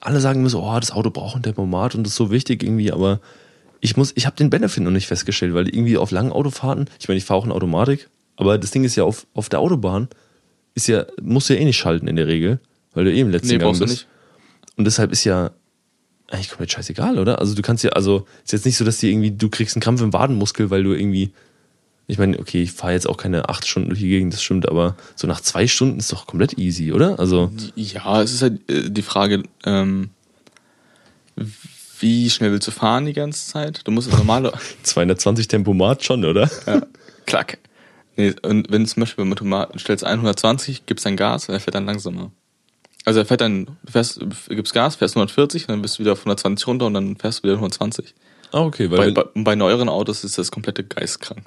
alle sagen immer so, oh, das Auto braucht ein Thermomat und das ist so wichtig irgendwie, aber ich muss, ich habe den Benefit noch nicht festgestellt, weil irgendwie auf langen Autofahrten, ich meine, ich fahre auch in Automatik, aber das Ding ist ja auf, auf der Autobahn ist ja, musst du ja eh nicht schalten in der Regel, weil du eh im letzten Nee, Gang brauchst du bist. nicht. Und deshalb ist ja eigentlich komplett scheißegal, oder? Also du kannst ja, also ist jetzt nicht so, dass dir irgendwie, du kriegst einen Krampf im Wadenmuskel, weil du irgendwie, ich meine, okay, ich fahre jetzt auch keine acht Stunden durch die Gegend, das stimmt, aber so nach zwei Stunden ist doch komplett easy, oder? Also, Ja, es ist halt äh, die Frage, ähm, wie schnell willst du fahren die ganze Zeit? Du musst normale, 220 Tempomat schon, oder? ja, klack. Nee, und wenn zum Beispiel beim Automaten stellst 120, gibst dann Gas und er fährt dann langsamer. Also er fährt dann, du fährst, gibst Gas, fährst 140 und dann bist du wieder auf 120 runter und dann fährst du wieder 120. Ah, okay, Bei, weil, bei, bei neueren Autos ist das komplette geistkrank.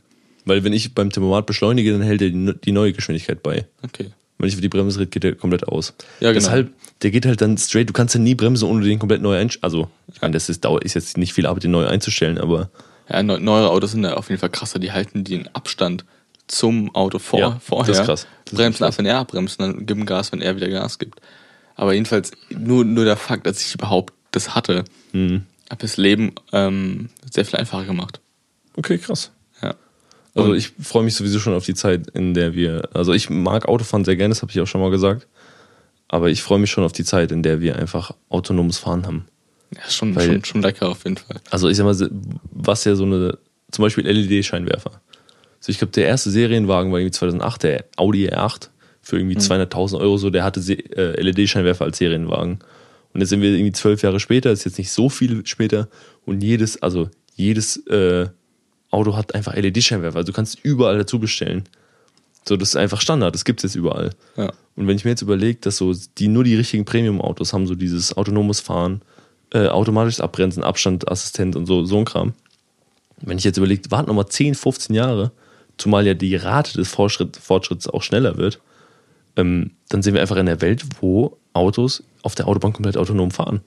weil wenn ich beim Tempomat beschleunige, dann hält er die, die neue Geschwindigkeit bei. Okay. Wenn ich auf die Bremse tritt, geht der komplett aus. Ja, genau. Deshalb, der geht halt dann straight, du kannst ja nie bremsen, ohne den komplett neu einstellen. Also, ich meine, das ist, dauert, ist jetzt nicht viel Arbeit, den neu einzustellen, aber Ja, neu, neuere Autos sind da auf jeden Fall krasser. Die halten den Abstand zum Auto vor, Ja, vorher. das ist krass. Das bremsen ab, wenn er abbremst und dann geben Gas, wenn er wieder Gas gibt. Aber jedenfalls nur, nur der Fakt, dass ich überhaupt das hatte, Mhm. hat das Leben ähm, sehr viel einfacher gemacht. Okay, krass. Ja. Also Und- ich freue mich sowieso schon auf die Zeit, in der wir, also ich mag Autofahren sehr gerne, das habe ich auch schon mal gesagt. Aber ich freue mich schon auf die Zeit, in der wir einfach autonomes Fahren haben. Ja, schon, Weil- schon, schon lecker auf jeden Fall. Also ich sag mal, was ja so eine, zum Beispiel LED-Scheinwerfer. Also ich glaube, der erste Serienwagen war irgendwie 2008, der Audi R8 für irgendwie 200.000 Euro so, der hatte äh, LED-Scheinwerfer als Serienwagen. Und jetzt sind wir irgendwie zwölf Jahre später, ist jetzt nicht so viel später und jedes, also jedes äh, Auto hat einfach LED-Scheinwerfer. Also du kannst überall dazu bestellen. So, das ist einfach Standard, das gibt es jetzt überall. Ja. Und wenn ich mir jetzt überlege, dass so die nur die richtigen Premium-Autos haben, so dieses autonomes Fahren, äh, automatisches Abbremsen, Abstandassistent und so, so ein Kram. Wenn ich jetzt überlege, warten nochmal 10, 15 Jahre, zumal ja die Rate des Fortschritt, Fortschritts auch schneller wird, ähm, dann sind wir einfach in der Welt, wo Autos auf der Autobahn komplett autonom fahren.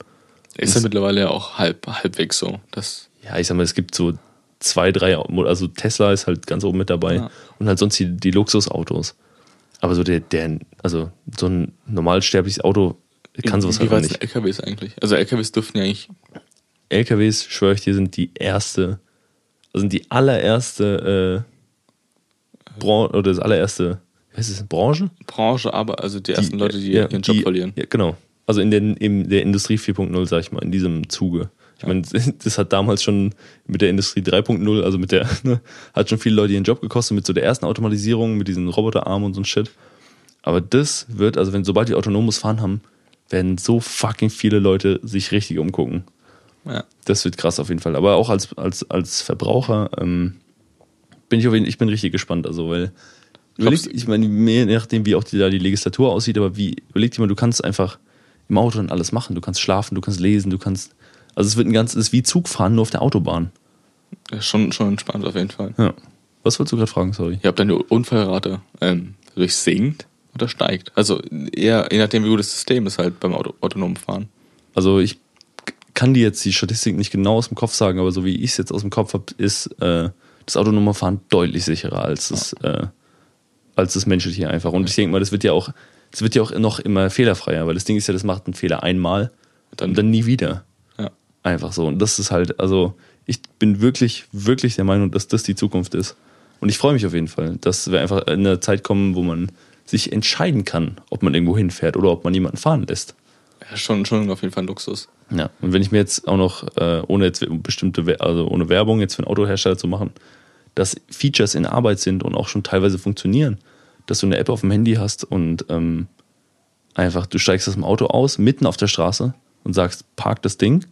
Ist ja mittlerweile ja auch halb, halbwegs so. Das, Ja, ich sag mal, es gibt so zwei, drei, also Tesla ist halt ganz oben mit dabei Ja. und halt sonst die, die Luxusautos. Aber so der, der, also so ein normalsterbliches Auto kann sowas halt nicht. LKWs eigentlich? Also LKWs dürften ja eigentlich LKWs, schwöre ich dir, sind die erste, also sind die allererste äh, Branche oder das allererste, heißt es, Branche? Branche, aber also die ersten Leute, die ja, ihren Job die- verlieren. Ja, genau. Also in der, in der Industrie 4.0, sag ich mal, in diesem Zuge. Ich meine, das hat damals schon mit der Industrie 3.0, also mit der, ne, hat schon viele Leute ihren Job gekostet, mit so der ersten Automatisierung, mit diesen Roboterarmen und so ein Shit. Aber das wird, also wenn sobald die autonomes Fahren haben, werden so fucking viele Leute sich richtig umgucken. Ja. Das wird krass auf jeden Fall. Aber auch als, als, als Verbraucher ähm, bin ich auf jeden ich bin richtig gespannt. Also, weil überleg, ich meine, je nachdem, wie auch die, da die Legislatur aussieht, aber wie, überleg dir mal, du kannst einfach im Auto dann alles machen. Du kannst schlafen, du kannst lesen, du kannst. Also es wird ein ganz, es ist wie Zugfahren nur auf der Autobahn. Ja, schon, schon entspannt auf jeden Fall. Ja. Was wolltest du gerade fragen, sorry? Ja, ob deine Unfallrate ähm, durch sinkt oder steigt. Also eher, je nachdem, wie gut das System ist halt beim Auto, autonomen Fahren. Also ich kann dir jetzt die Statistik nicht genau aus dem Kopf sagen, aber so wie ich es jetzt aus dem Kopf habe, ist äh, das autonome Fahren deutlich sicherer als das, äh, als das menschliche einfach. Und ich denke mal, das wird ja auch, das wird ja auch noch immer fehlerfreier, weil das Ding ist ja, das macht einen Fehler einmal Dann- und dann nie wieder. Ja. Einfach so. Und das ist halt, also ich bin wirklich, wirklich der Meinung, dass das die Zukunft ist. Und ich freue mich auf jeden Fall, dass wir einfach in eine Zeit kommen, wo man sich entscheiden kann, ob man irgendwo hinfährt oder ob man jemanden fahren lässt. ja schon, schon auf jeden Fall ein Luxus. Ja, und wenn ich mir jetzt auch noch, äh, ohne jetzt bestimmte, also ohne Werbung jetzt für einen Autohersteller zu machen, dass Features in Arbeit sind und auch schon teilweise funktionieren, dass du eine App auf dem Handy hast und ähm, einfach, du steigst aus dem Auto aus, mitten auf der Straße und sagst, park das Ding,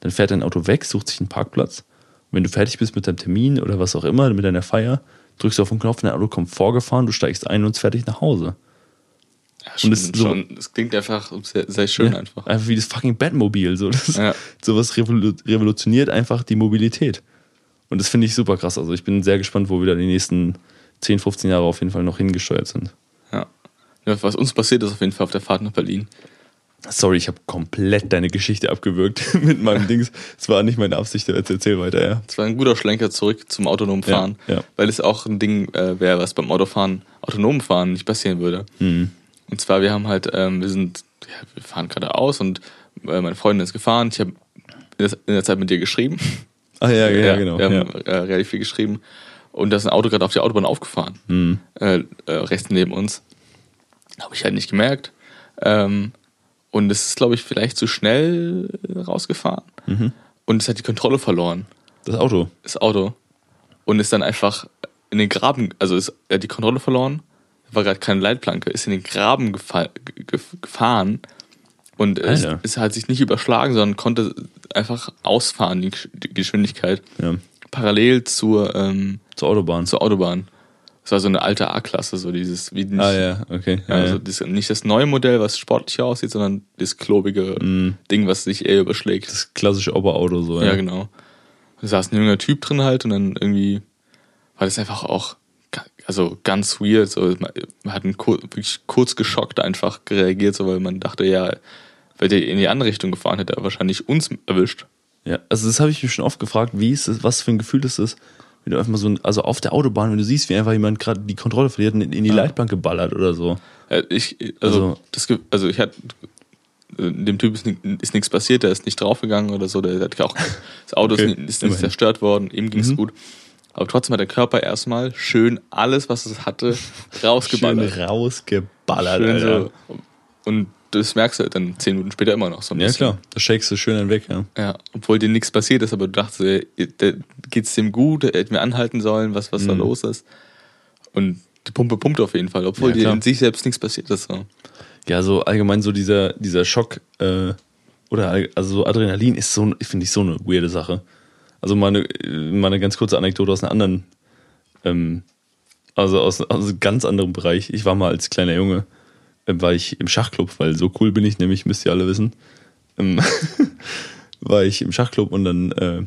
dann fährt dein Auto weg, sucht sich einen Parkplatz. Und wenn du fertig bist mit deinem Termin oder was auch immer, mit deiner Feier, drückst du auf den Knopf, dein Auto kommt vorgefahren, du steigst ein und ist fertig nach Hause. Ja, schon, Und ist so- schon, das klingt einfach sehr, sehr schön Ja, einfach. Einfach wie das fucking Batmobil. So. Das, Ja. Sowas revolu revolutioniert einfach die Mobilität. Und das finde ich super krass. Also ich bin sehr gespannt, wo wir da die nächsten 10, 15 Jahre auf jeden Fall noch hingesteuert sind. Ja. ja. Was uns passiert ist auf jeden Fall auf der Fahrt nach Berlin. Sorry, ich habe komplett deine Geschichte abgewürgt mit meinem Dings. Es war nicht meine Absicht, jetzt erzähl weiter, ja. Es war ein guter Schlenker zurück zum autonomen Ja, Fahren, ja. weil es auch ein Ding äh, wäre, was beim Autofahren, autonomen Fahren nicht passieren würde. Mhm. Und zwar, wir haben halt, ähm, wir sind, ja, wir fahren geradeaus und äh, meine Freundin ist gefahren. Ich habe in der Zeit mit dir geschrieben. Ah ja, ja, genau. Wir Ja. haben äh, relativ viel geschrieben. Und da ist ein Auto gerade auf die Autobahn aufgefahren. Mhm. Äh, äh, rechts neben uns. Habe ich halt nicht gemerkt. Ähm, und es ist, glaube ich, vielleicht zu schnell rausgefahren. Mhm. Und es hat die Kontrolle verloren Das Auto. das Auto und ist dann einfach in den Graben, also ist, er hat die Kontrolle verloren, war gerade keine Leitplanke, ist in den Graben gefa ge gefahren und es, es hat sich nicht überschlagen, sondern konnte einfach ausfahren, die, Gesch- die Geschwindigkeit, Ja. parallel zur, ähm, Zur Autobahn. zur Autobahn. Das war so eine alte A-Klasse, so dieses, wie nicht, ah ja, okay. ja, Ja, also ja. das, nicht das neue Modell, was sportlicher aussieht, sondern das klobige Mhm. Ding, was sich eher überschlägt. Das klassische Oberauto so. Ja, genau. Da saß ein junger Typ drin halt und dann irgendwie war das einfach auch also ganz weird. So, man hat ein kur wirklich kurz geschockt einfach reagiert, so, weil man dachte, ja, weil der in die andere Richtung gefahren hätte, er wahrscheinlich uns erwischt. Ja, also das habe ich mich schon oft gefragt, wie ist es, was für ein Gefühl das ist, wenn wenn du einfach mal so, ein, also auf der Autobahn, wenn du siehst, wie einfach jemand gerade die Kontrolle verliert und in die Leitplanke ballert oder so. Äh, Ich, also, Also- das, also ich hatte, äh, dem Typ ist, ist nichts passiert, der ist nicht draufgegangen oder so, der hat auch, das Auto Okay, ist, ist nicht zerstört worden, ihm ging's Mhm. gut. Aber trotzdem hat der Körper erstmal schön alles, was es hatte, rausgeballert. Schön rausgeballert, Schön so. Und das merkst du dann zehn Minuten später immer noch so ein Ja, bisschen. klar. Das shakest du schön dann weg, ja. Ja, obwohl dir nichts passiert ist, aber du dachtest, äh, der- geht's dem gut, er hätte mir anhalten sollen, was, was da Mhm. los ist. Und die Pumpe pumpt auf jeden Fall, obwohl Ja, dir klar. in sich selbst nichts passiert ist. So. Ja, so allgemein so dieser, dieser Schock äh, oder all- also so Adrenalin ist so, finde ich, so eine weirde Sache. Also meine, meine ganz kurze Anekdote aus einer anderen, ähm, also aus, aus einem ganz anderen Bereich. Ich war mal als kleiner Junge, war ich im Schachclub, weil so cool bin ich, nämlich müsst ihr alle wissen. Ähm, war ich im Schachclub und dann äh,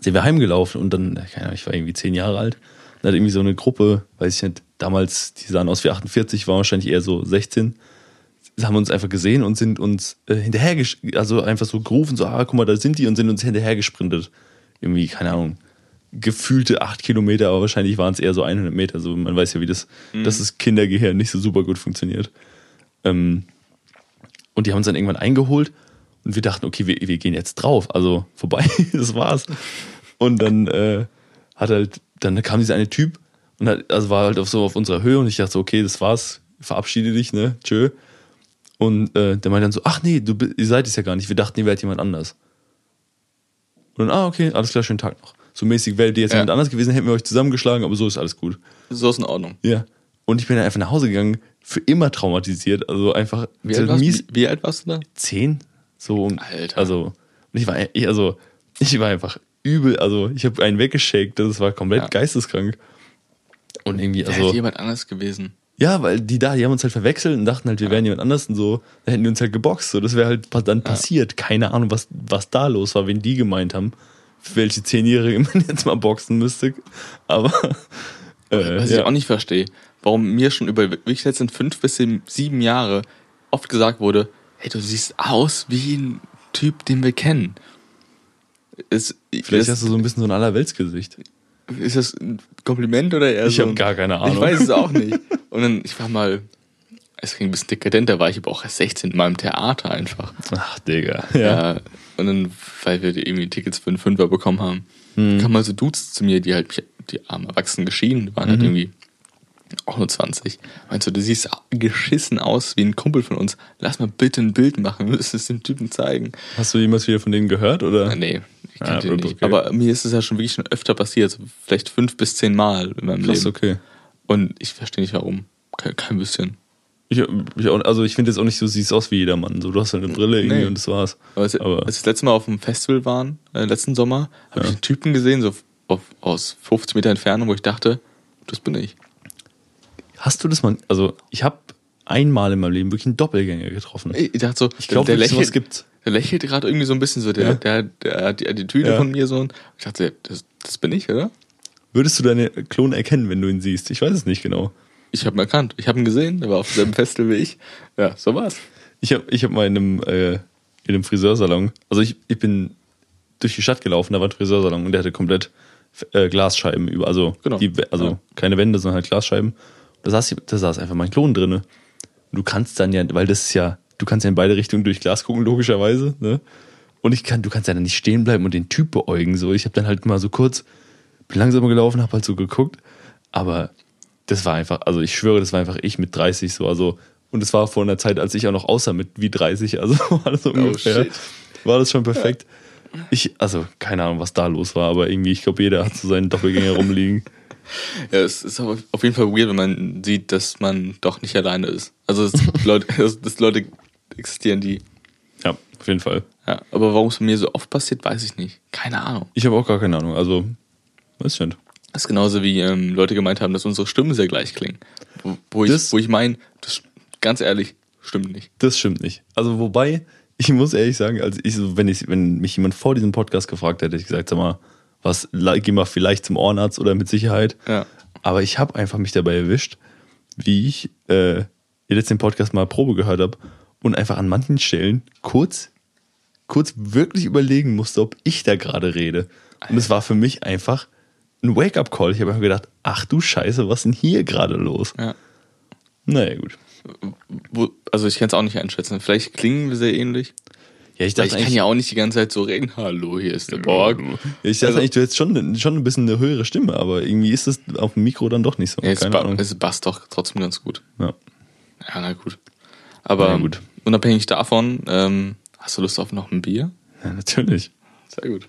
sind wir heimgelaufen und dann, keine Ahnung, ich war irgendwie zehn Jahre alt. Dann hat irgendwie so eine Gruppe, weiß ich nicht, damals, die sahen aus wie 48, waren wahrscheinlich eher so 16 haben uns einfach gesehen und sind uns äh, hinterher, also einfach so gerufen, so, ah, guck mal, da sind die und sind uns hinterher gesprintet. Irgendwie, keine Ahnung, gefühlte acht Kilometer, aber wahrscheinlich waren es eher so 100 Meter. So, man weiß ja, wie das, dass das Kindergehirn nicht so super gut funktioniert. Ähm, und die haben uns dann irgendwann eingeholt und wir dachten, okay, wir, wir gehen jetzt drauf, also vorbei, das war's. Und dann äh, hat halt, dann kam dieser eine Typ und hat, also war halt auf so auf unserer Höhe und ich dachte so, okay, das war's, verabschiede dich, ne, tschö. Und äh, der meinte dann so, ach nee, du, ihr seid es ja gar nicht, wir dachten, ihr wärt jemand anders. Und dann, ah, okay, alles klar, schönen Tag noch. So mäßig wäre die jetzt Ja. jemand anders gewesen, hätten wir euch zusammengeschlagen, aber so ist alles gut. So ist in Ordnung. Ja. Und ich bin dann einfach nach Hause gegangen, für immer traumatisiert, also einfach Wie so alt, warst, mies, wie, wie alt warst du da? zehn, so Alter. Also, ich war, ich, also, ich war einfach übel, also ich habe einen weggeschickt, das war komplett Ja. geisteskrank. Und irgendwie, also, hätte jemand anders gewesen. ja, weil die da, die haben uns halt verwechselt und dachten halt, wir wären jemand anders und so, dann hätten die uns halt geboxt, so, das wäre halt dann passiert. Keine Ahnung, was, was da los war, wenn die gemeint haben, für welche Zehnjährige man jetzt mal boxen müsste. Aber, äh, Was ja. ich auch nicht verstehe, warum mir schon über wirklich letzten fünf bis sieben- Jahre oft gesagt wurde, hey, du siehst aus wie ein Typ, den wir kennen. Ist, Vielleicht ist, hast du so ein bisschen so ein Allerweltsgesicht. ist das ein Kompliment oder eher Ich so hab ein- gar keine Ahnung. Ich weiß es auch nicht. Und dann, ich war mal, es ging ein bisschen dekadenter, war ich aber auch erst 16 in meinem Theater einfach. Ach, Digga. Ja. Ja. Und dann, weil wir irgendwie Tickets für einen Fünfer bekommen haben, Mhm. kamen mal so Dudes zu mir, die halt die armen Erwachsenen geschieden, die waren halt Mhm. irgendwie auch nur 20. Meinst du, du siehst geschissen aus wie ein Kumpel von uns. Lass mal bitte ein Bild machen, wir müssen es dem Typen zeigen. Hast du jemals wieder von denen gehört, oder? Ah, nee, ich Ah, ihn nicht. okay. Aber mir ist es ja schon wirklich schon öfter passiert, so vielleicht fünf bis zehn Mal in meinem Krass, Leben. okay. Und ich verstehe nicht warum. Kein, kein bisschen. Ich, ich auch, also ich finde jetzt auch nicht so, siehst aus wie jedermann. So, du hast halt eine Brille irgendwie Nee. und das war's. Aber als, Aber- als wir das letzte Mal auf dem Festival waren, äh, letzten Sommer, habe ich Ja. einen Typen gesehen, so auf, aus 50 Meter Entfernung, wo ich dachte, das bin ich. Hast du das mal, also ich habe einmal in meinem Leben wirklich einen Doppelgänger getroffen. Ich dachte so, Ich glaube, der, sowas lächelt, gibt's. der lächelt gerade irgendwie so ein bisschen so, der, Ja. der, der hat die Attitüde Ja. von mir so. Und ich dachte, das, das bin ich, oder? Würdest du deine Klone erkennen, wenn du ihn siehst? Ich weiß es nicht genau. Ich habe ihn erkannt. Ich habe ihn gesehen, der war auf demselben Festival wie ich. Ja, so war's. Ich habe ich hab mal in einem, äh, in einem Friseursalon, also ich, ich bin durch die Stadt gelaufen, da war ein Friseursalon und der hatte komplett äh, Glasscheiben über, also, Genau. die, also Ja. keine Wände, sondern halt Glasscheiben. Da saß, da saß einfach mein Klon drinne. Du kannst dann ja, weil das ist ja, du kannst ja in beide Richtungen durch Glas gucken, logischerweise, ne? Und ich kann, du kannst ja dann nicht stehen bleiben und den Typ beäugen. So, ich habe dann halt mal so kurz, bin langsamer gelaufen, habe halt so geguckt, aber das war einfach, also ich schwöre, das war einfach ich mit 30 so, also und es war vor einer Zeit, als ich auch noch aussah mit wie 30, also war das so ungefähr, Oh, war das schon perfekt. Ich, also keine Ahnung, was da los war, aber irgendwie, ich glaube, jeder hat so seinen Doppelgänger rumliegen. Ja, es ist auf jeden Fall weird, wenn man sieht, dass man doch nicht alleine ist. Also, dass Leute, dass, Leute existieren, die. Ja, auf jeden Fall. Ja, aber warum es bei mir so oft passiert, weiß ich nicht. Keine Ahnung. Ich habe auch gar keine Ahnung, also, weiß ich nicht. Das ist genauso wie ähm, Leute gemeint haben, dass unsere Stimmen sehr gleich klingen. Wo, wo ich, wo ich meine, das ganz ehrlich, stimmt nicht. Das stimmt nicht. Also wobei, ich muss ehrlich sagen, also ich wenn ich, wenn mich jemand vor diesem Podcast gefragt hätte, hätte ich gesagt, sag mal, was, geh mal vielleicht zum Ohrenarzt oder mit Sicherheit. Ja. Aber ich habe einfach mich dabei erwischt, wie ich äh, jetzt den Podcast mal Probe gehört habe und einfach an manchen Stellen kurz, kurz wirklich überlegen musste, ob ich da gerade rede. Und es war für mich einfach ein Wake-up-Call. Ich habe mir gedacht, ach du Scheiße, was ist denn hier gerade los? Ja. Naja, gut. Wo, also ich kann es auch nicht einschätzen. Vielleicht klingen wir sehr ähnlich. Ja, ich Weil dachte ich kann ja auch nicht die ganze Zeit so reden. Hallo, hier ist der Borg. Ja, ich dachte Also- eigentlich, du hättest schon, schon ein bisschen eine höhere Stimme, aber irgendwie ist es auf dem Mikro dann doch nicht so. Ja, es, ba es passt doch trotzdem ganz gut. Ja. Ja, na gut. Aber Na gut. unabhängig davon, ähm, hast du Lust auf noch ein Bier? ja, natürlich. Sehr gut.